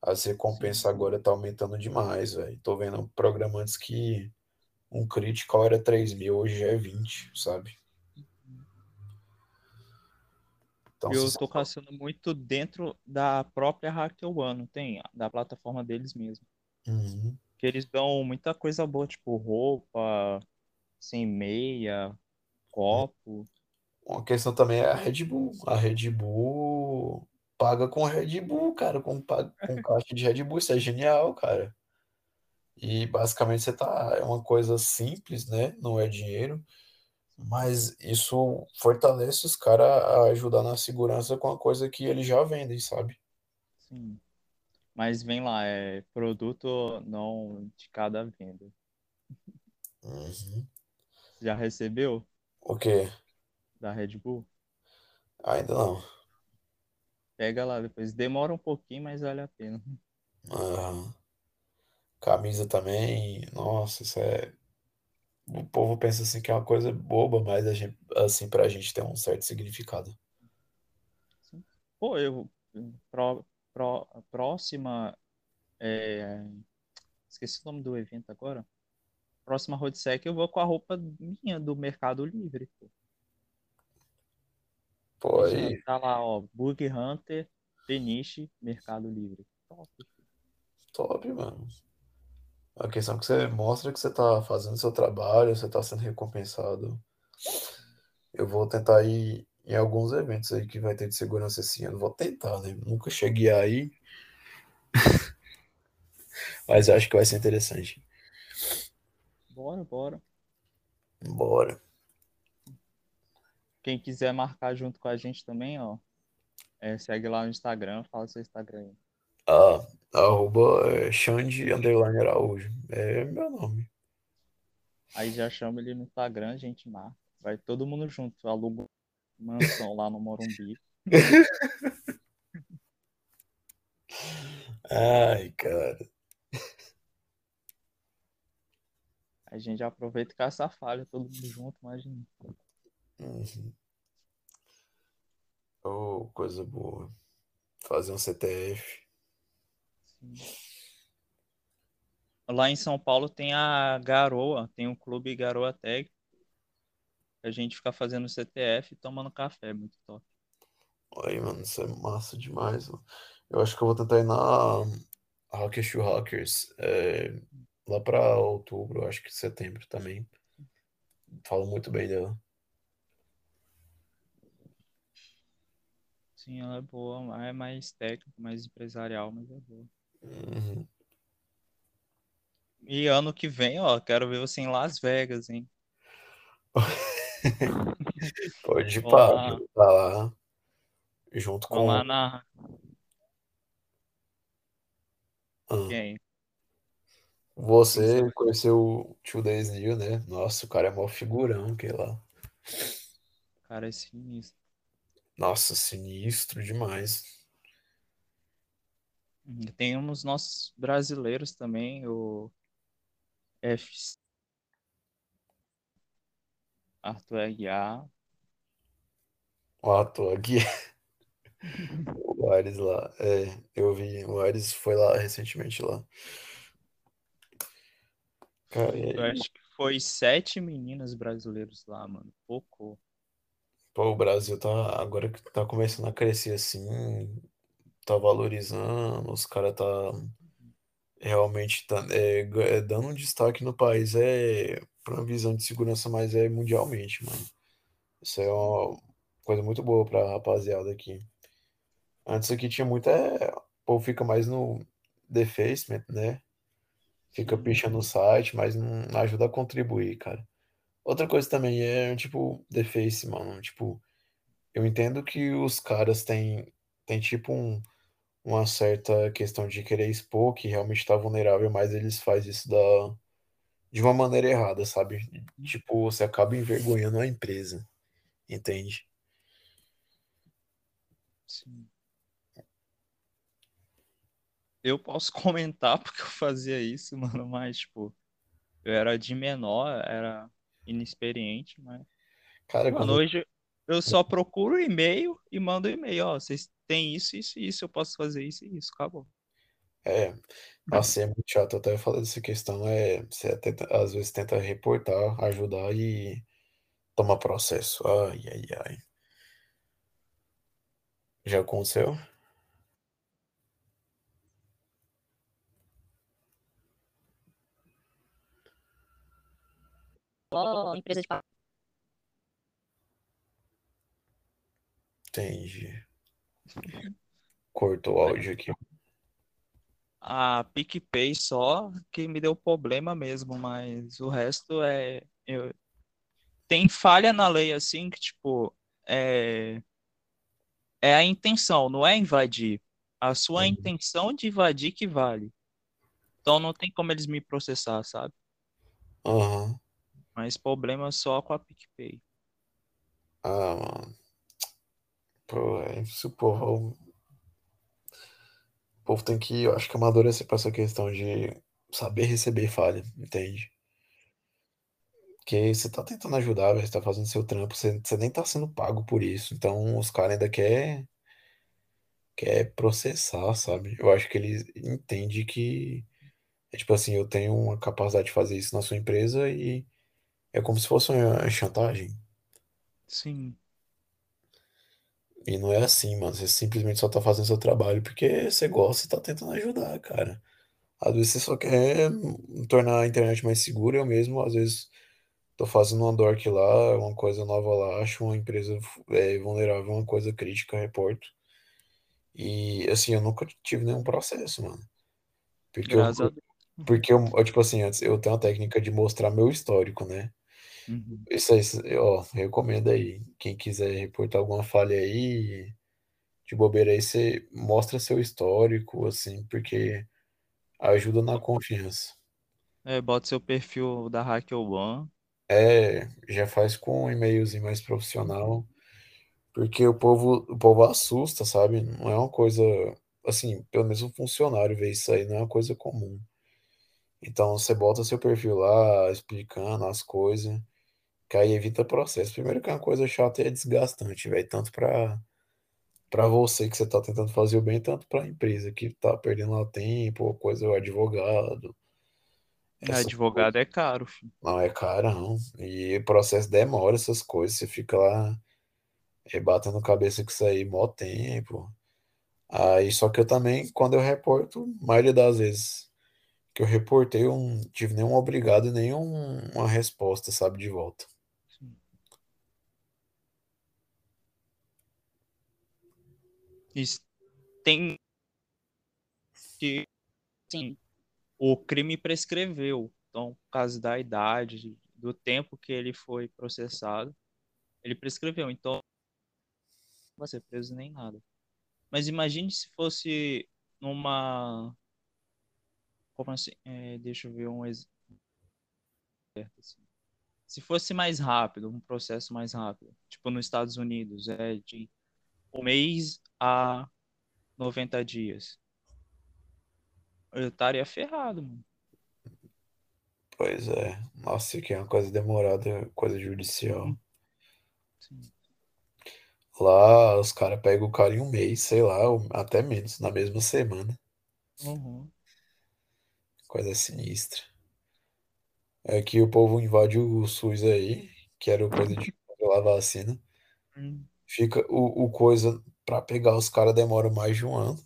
As recompensas agora tá aumentando demais, velho. Tô vendo programa antes que um critical era 3 mil, hoje já é 20, sabe? Então, Eu tô caçando muito dentro da própria Hacker One, tem? Da plataforma deles mesmo. Uhum. Que eles dão muita coisa boa, tipo roupa, sem meia, copo. Uma questão também é a Red Bull. A Red Bull paga com Red Bull, cara, com, com caixa de Red Bull. Isso é genial, cara. E basicamente você tá. É uma coisa simples, né? Não é dinheiro. Mas isso fortalece os caras a ajudar na segurança com a coisa que eles já vendem, sabe? Sim. Mas vem lá, é produto não de cada venda. Uhum. Já recebeu O quê? da Red Bull? Ainda não. Pega lá depois. Demora um pouquinho, mas vale a pena. Aham. Camisa também. Nossa, isso é. O povo pensa assim que é uma coisa boba, mas a gente, assim, pra gente tem um certo significado. Pô, eu. Pró, pró, próxima. é, esqueci o nome do evento agora. Próxima Roadsec eu vou com a roupa minha do Mercado Livre. Pô. Pô, Já aí, tá lá, ó. Bug Hunter, Peniche, Mercado Livre. Top. top, mano. A questão é que você mostra que você tá fazendo seu trabalho, você tá sendo recompensado. Eu vou tentar ir em alguns eventos aí que vai ter de segurança esse ano. Vou tentar, né? Nunca cheguei aí, mas acho que vai ser interessante. Bora, bora. Bora. Quem quiser marcar junto com a gente também, ó. é, segue lá no Instagram, fala seu Instagram aí. Ah, arroba é, Xande underline Araújo. É meu nome. Aí já chama ele no Instagram, gente marca. Vai todo mundo junto, aluga mansão lá no Morumbi. Ai, cara. A gente já aproveita e caça a falha, todo mundo junto, imagina. Uhum. Oh, coisa boa. Fazer um CTF. Lá em São Paulo tem a Garoa, tem o clube Garoa Tag. A gente fica fazendo CTF e tomando café, muito top. Aí, mano, isso é massa demais, mano. Eu acho que eu vou tentar ir na Hackers to Hackers é, lá pra outubro, acho que setembro também. Falo muito bem dela. Sim, ela é boa, é mais técnico, mais empresarial, mas é boa. Uhum. E ano que vem, ó, quero ver você em Las Vegas, hein? Pode ir eu tá lá junto vamos lá com. na Ah, quem? Você conheceu o Two Days New, né? Nossa, o cara é mó figurão que lá. Cara, é sinistro. Nossa, sinistro demais. Uhum. Tem uns nossos brasileiros também, o F. Arthur Aguiar. O ator aqui, o Ares lá. É, eu vi, o Ares foi lá recentemente lá. Cara, Eu aí, acho que foi sete meninos brasileiros lá, mano. Pouco. pô, o Brasil tá, agora que tá começando a crescer assim, tá valorizando, os caras tá realmente tá, é, é, dando um destaque no país, é pra uma visão de segurança, mas é mundialmente, mano. Isso é uma coisa muito boa pra rapaziada aqui. Antes aqui tinha muita, é, o povo fica mais no defacement, né? Fica pichando o site, mas não ajuda a contribuir, cara. Outra coisa também é, tipo, deface, mano. Tipo, eu entendo que os caras têm tem tipo um, uma certa questão de querer expor que realmente tá vulnerável, mas eles fazem isso da, de uma maneira errada, sabe? Tipo, você acaba envergonhando a empresa, entende? Sim. Eu posso comentar porque eu fazia isso, mano, mas, tipo, eu era de menor, era inexperiente, mas. Cara, Mano, quando hoje eu só procuro e-mail e mando e-mail, ó, vocês têm isso, isso e isso, eu posso fazer isso e isso, acabou. É, nossa, é muito chato. Eu até falei dessa questão. É, você tenta, às vezes tenta reportar, ajudar e toma processo. Ai, ai, ai. Já aconteceu? Ó, empresa de. Entendi. Cortou o áudio aqui. A PicPay só que me deu problema mesmo, mas o resto é. eu- Tem falha na lei assim que, tipo, é... é a intenção, não é invadir. A sua Uhum. intenção de invadir que vale. Então não tem como eles me processar, sabe? Aham. Mas problema só com a PicPay. Ah, mano. É isso. O povo tem que, eu acho que amadurecer pra essa questão de saber receber falha, entende? Porque você tá tentando ajudar, você tá fazendo seu trampo, você, você nem tá sendo pago por isso. Então os caras ainda quer, quer processar, sabe? Eu acho que eles entendem que, é tipo assim, eu tenho uma capacidade de fazer isso na sua empresa e é como se fosse uma chantagem. Sim, E não é assim, mano. Você simplesmente só tá fazendo seu trabalho porque você gosta e tá tentando ajudar, cara. Às vezes você só quer tornar a internet mais segura. Eu mesmo, às vezes, tô fazendo uma dork lá, uma coisa nova lá, acho uma empresa é, vulnerável, uma coisa crítica, reporto. E, assim, eu nunca tive nenhum processo, mano. Porque eu, graças a Deus. porque eu, eu, tipo assim, antes eu tenho a técnica de mostrar meu histórico, né? Uhum. Isso aí, ó, recomendo aí. Quem quiser reportar alguma falha aí, de bobeira aí, você mostra seu histórico, assim, porque ajuda na confiança. É, bota seu perfil da HackerOne. É, já faz com um e-mailzinho mais profissional, porque o povo, o povo assusta, sabe? Não é uma coisa, assim, pelo menos um funcionário ver isso aí, não é uma coisa comum. Então, você bota seu perfil lá, explicando as coisas, que aí evita processo. Primeiro que é uma coisa chata e é desgastante, velho, tanto pra para você que você tá tentando fazer o bem, tanto para a empresa que tá perdendo lá tempo, coisa, o advogado, essas Advogado é caro, filho. Não, é carão. E o processo demora essas coisas. Você fica lá eh, batendo cabeça com isso aí mó tempo. Aí, só que eu também, quando eu reporto, maioria das vezes que eu reportei, eu não tive nenhum obrigado e nenhuma resposta, sabe, de volta. Sim. Isso tem que Sim. o crime prescreveu. Então, por causa da idade, do tempo que ele foi processado, ele prescreveu. Então, não vai ser preso nem nada. Mas imagine se fosse numa. Como assim? É, deixa eu ver um exemplo. assim. Se fosse mais rápido, um processo mais rápido, tipo nos Estados Unidos, é de um mês a 90 dias. Eu estaria ferrado, mano. Pois é. Nossa, que é uma coisa demorada, coisa judicial. Sim. Lá, os caras pegam o cara em um mês, sei lá, até menos, na mesma semana. Uhum. Coisa sinistra. É que o povo invade o SUS aí, que era coisa de a vacina. Hum. Fica o, o coisa pra pegar os caras demora mais de um ano.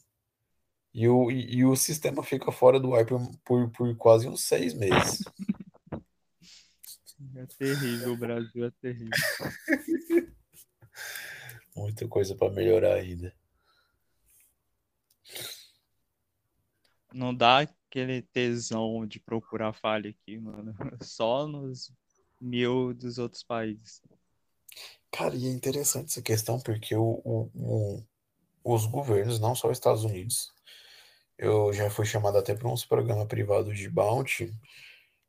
E o, e, e o sistema fica fora do ar por, por, por quase uns seis meses. É terrível, o Brasil é terrível. Muita coisa pra melhorar ainda. Não dá aquele tesão de procurar falha aqui, mano. Só nos mil dos outros países. Cara, e é interessante essa questão porque o, o, o, os governos, não só os Estados Unidos. Eu já fui chamado até para uns programas privados de bounty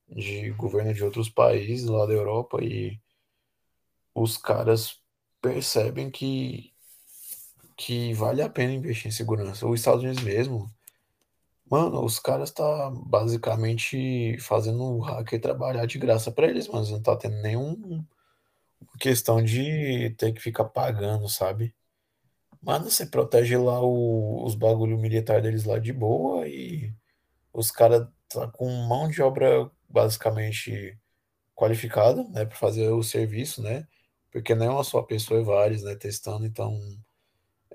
de governo de outros países lá da Europa e os caras percebem que que vale a pena investir em segurança. Os Estados Unidos mesmo, mano, os caras tá basicamente fazendo o hacker trabalhar de graça para eles, mas não tá tendo nenhum questão de ter que ficar pagando, sabe? Mano, você protege lá o- os bagulho militar deles lá de boa e os caras tá com mão de obra basicamente qualificada, né, para fazer o serviço, né? Porque não é uma só pessoa, é vários, né, testando, então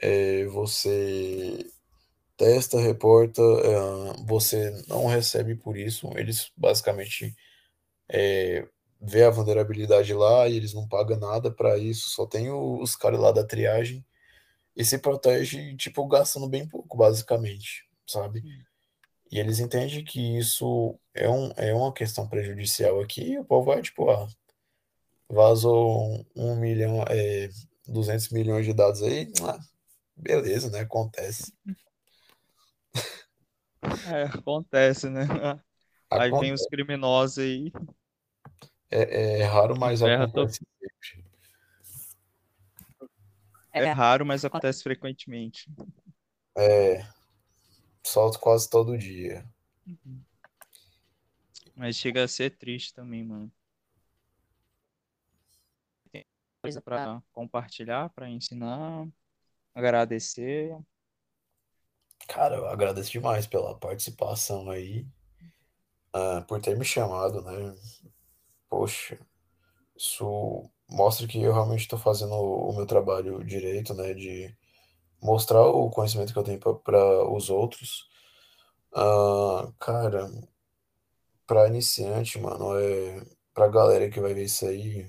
é, você testa, reporta, é, você não recebe por isso, eles basicamente é, vê a vulnerabilidade lá e eles não pagam nada para isso, só tem os caras lá da triagem e se protege, tipo, gastando bem pouco, basicamente, sabe? E eles entendem que isso é, um, é uma questão prejudicial aqui, e o povo vai, tipo, ah, vazou um, milhão, é, 200 milhões de dados aí, ah, beleza, né? Acontece. É, acontece, né? Aí vem os Acontece. criminosos aí. É, é raro, mas Ferra acontece sempre. É raro, mas acontece frequentemente. É, solto quase todo dia. Mas chega a ser triste também, mano. Tem coisa pra compartilhar, pra ensinar, agradecer. Cara, eu agradeço demais pela participação aí, ah, por ter me chamado, né? Poxa, isso mostra que eu realmente estou fazendo o meu trabalho direito, né? De mostrar o conhecimento que eu tenho para os outros. Ah, cara, para iniciante, mano, é pra galera que vai ver isso aí,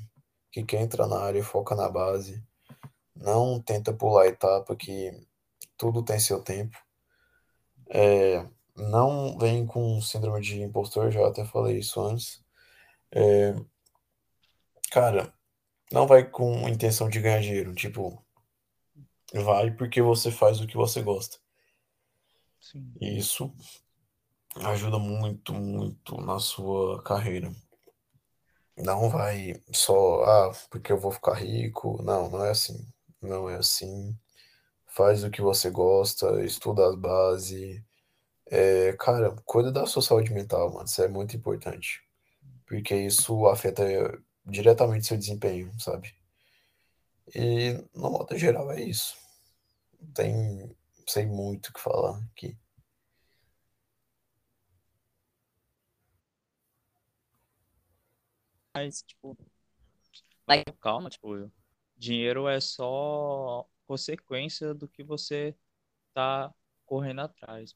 que quer entrar na área, foca na base. Não tenta pular etapa, que tudo tem seu tempo. É, não vem com síndrome de impostor, já até falei isso antes. É, cara, não vai com intenção de ganhar dinheiro, tipo, vai porque você faz o que você gosta. Sim. E isso ajuda muito, muito na sua carreira. Não vai só, ah, porque eu vou ficar rico. Não, não é assim. Não é assim. Faz o que você gosta, estuda as bases. É, cara, cuida da sua saúde mental, mano. Isso é muito importante. Porque isso afeta diretamente seu desempenho, sabe? E, no modo geral, é isso. Não tem, sei muito o que falar aqui. Mas, tipo, Vai. calma, tipo, dinheiro é só consequência do que você tá correndo atrás.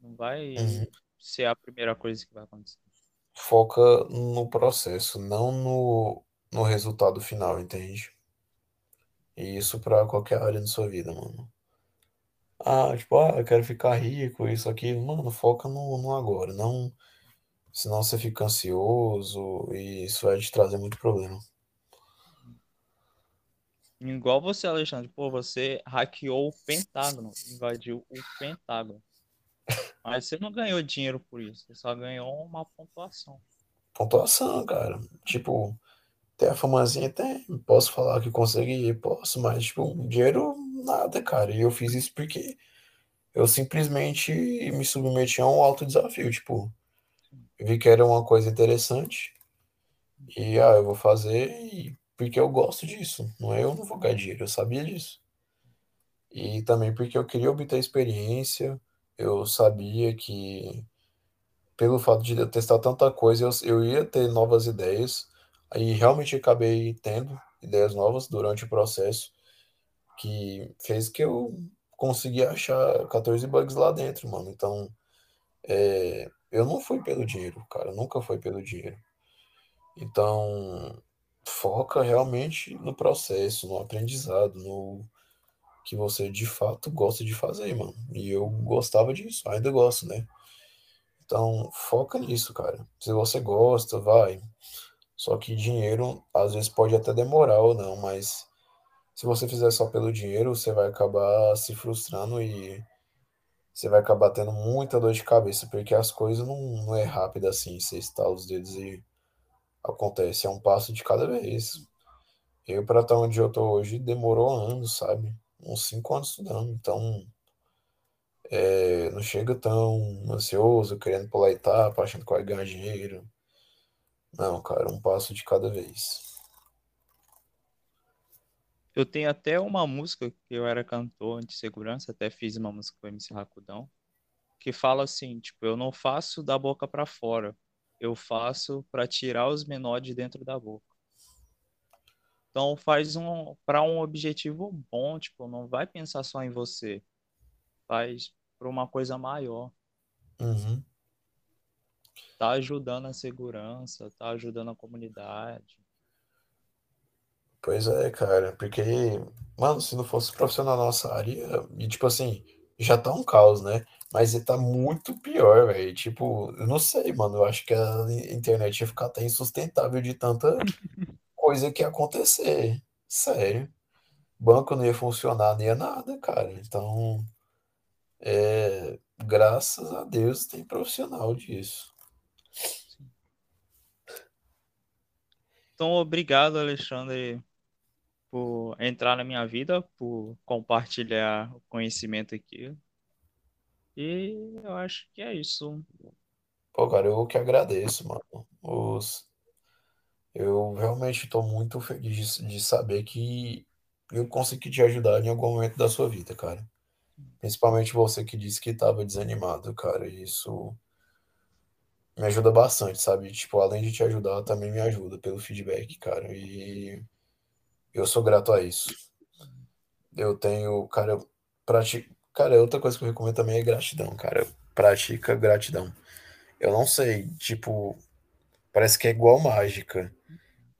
Não vai Uhum. ser a primeira coisa que vai acontecer. Foca no processo, não no, no resultado final, entende? E isso pra qualquer área da sua vida, mano. Ah, tipo, ah, eu quero ficar rico, isso aqui. Mano, foca no, no agora, não. Senão você fica ansioso e isso vai te trazer muito problema. Igual você, Alexandre, pô, você hackeou o Pentágono, invadiu o Pentágono. Mas você não ganhou dinheiro por isso, você só ganhou uma pontuação. Pontuação, cara. Tipo, tem a famazinha, tem. Posso falar que consegui? Posso, mas, tipo, dinheiro, nada, cara. E eu fiz isso porque eu simplesmente me submeti a um alto desafio. Tipo, vi que era uma coisa interessante. E, ah, eu vou fazer porque eu gosto disso. Não é eu não vou ganhar dinheiro, eu sabia disso. E também porque eu queria obter experiência. Eu sabia que, pelo fato de eu testar tanta coisa, eu, eu ia ter novas ideias. Aí realmente acabei tendo ideias novas durante o processo, que fez que eu consegui achar 14 bugs lá dentro, mano. Então, é, eu não fui pelo dinheiro, cara, nunca foi pelo dinheiro. Então, foca realmente no processo, no aprendizado, no que você de fato gosta de fazer, mano. E eu gostava disso, ainda gosto, né? Então, foca nisso, cara. Se você gosta, vai. Só que dinheiro às vezes pode até demorar ou não, mas se você fizer só pelo dinheiro, você vai acabar se frustrando e você vai acabar tendo muita dor de cabeça, porque as coisas não, não é rápido assim, você está os dedos e acontece, é um passo de cada vez. Eu, para estar onde eu tô hoje, demorou anos, sabe? Uns cinco anos estudando, então é, não chega tão ansioso, querendo pular etapa, achando que vai ganhar dinheiro. Não, cara, um passo de cada vez. Eu tenho até uma música que eu era cantor de segurança, até fiz uma música com o MC Racudão, que fala assim, tipo, eu não faço da boca para fora, eu faço para tirar os menores de dentro da boca. Então faz um para um objetivo bom, tipo, não vai pensar só em você. Faz para uma coisa maior. Uhum. Tá ajudando a segurança, tá ajudando a comunidade. Pois é, cara, porque, mano, se não fosse profissional na nossa área, e tipo assim, já tá um caos, né? Mas ele tá muito pior, velho. Tipo, eu não sei, mano. Eu acho que a internet ia ficar até insustentável de tanta coisa que ia acontecer. Sério. Banco não ia funcionar, nem ia nada, cara. Então, é, graças a Deus tem profissional disso. Então, obrigado, Alexandre, por entrar na minha vida, por compartilhar o conhecimento aqui. E eu acho que é isso. Pô, cara, eu que agradeço, mano. Os... Eu realmente tô muito feliz de, de saber que eu consegui te ajudar em algum momento da sua vida, cara. Principalmente você que disse que estava desanimado, cara. Isso me ajuda bastante, sabe? Tipo, além de te ajudar, também me ajuda pelo feedback, cara. E eu sou grato a isso. Eu tenho, cara, prati... cara, outra coisa que eu recomendo também é gratidão, cara. Pratica gratidão. Eu não sei, tipo, parece que é igual mágica.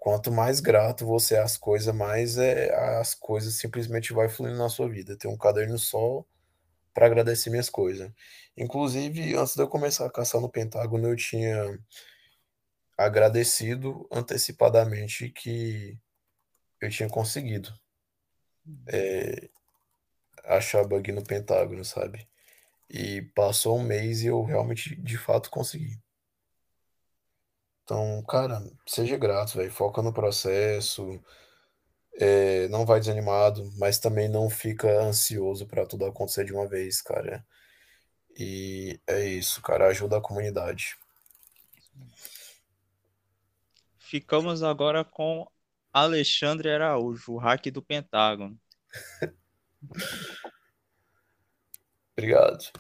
Quanto mais grato você é às coisas, mais é, as coisas simplesmente vai fluindo na sua vida. Tem um caderno só para agradecer minhas coisas. Inclusive, antes de eu começar a caçar no Pentágono, eu tinha agradecido antecipadamente que eu tinha conseguido é, achar bug no Pentágono, sabe? E passou um mês e eu realmente, de fato, consegui. Então, cara, seja grato, velho. Foca no processo. É, não vai desanimado, mas também não fica ansioso para tudo acontecer de uma vez, cara. E é isso, cara. Ajuda a comunidade. Ficamos agora com Alexandre Araújo, o hack do Pentágono. Obrigado.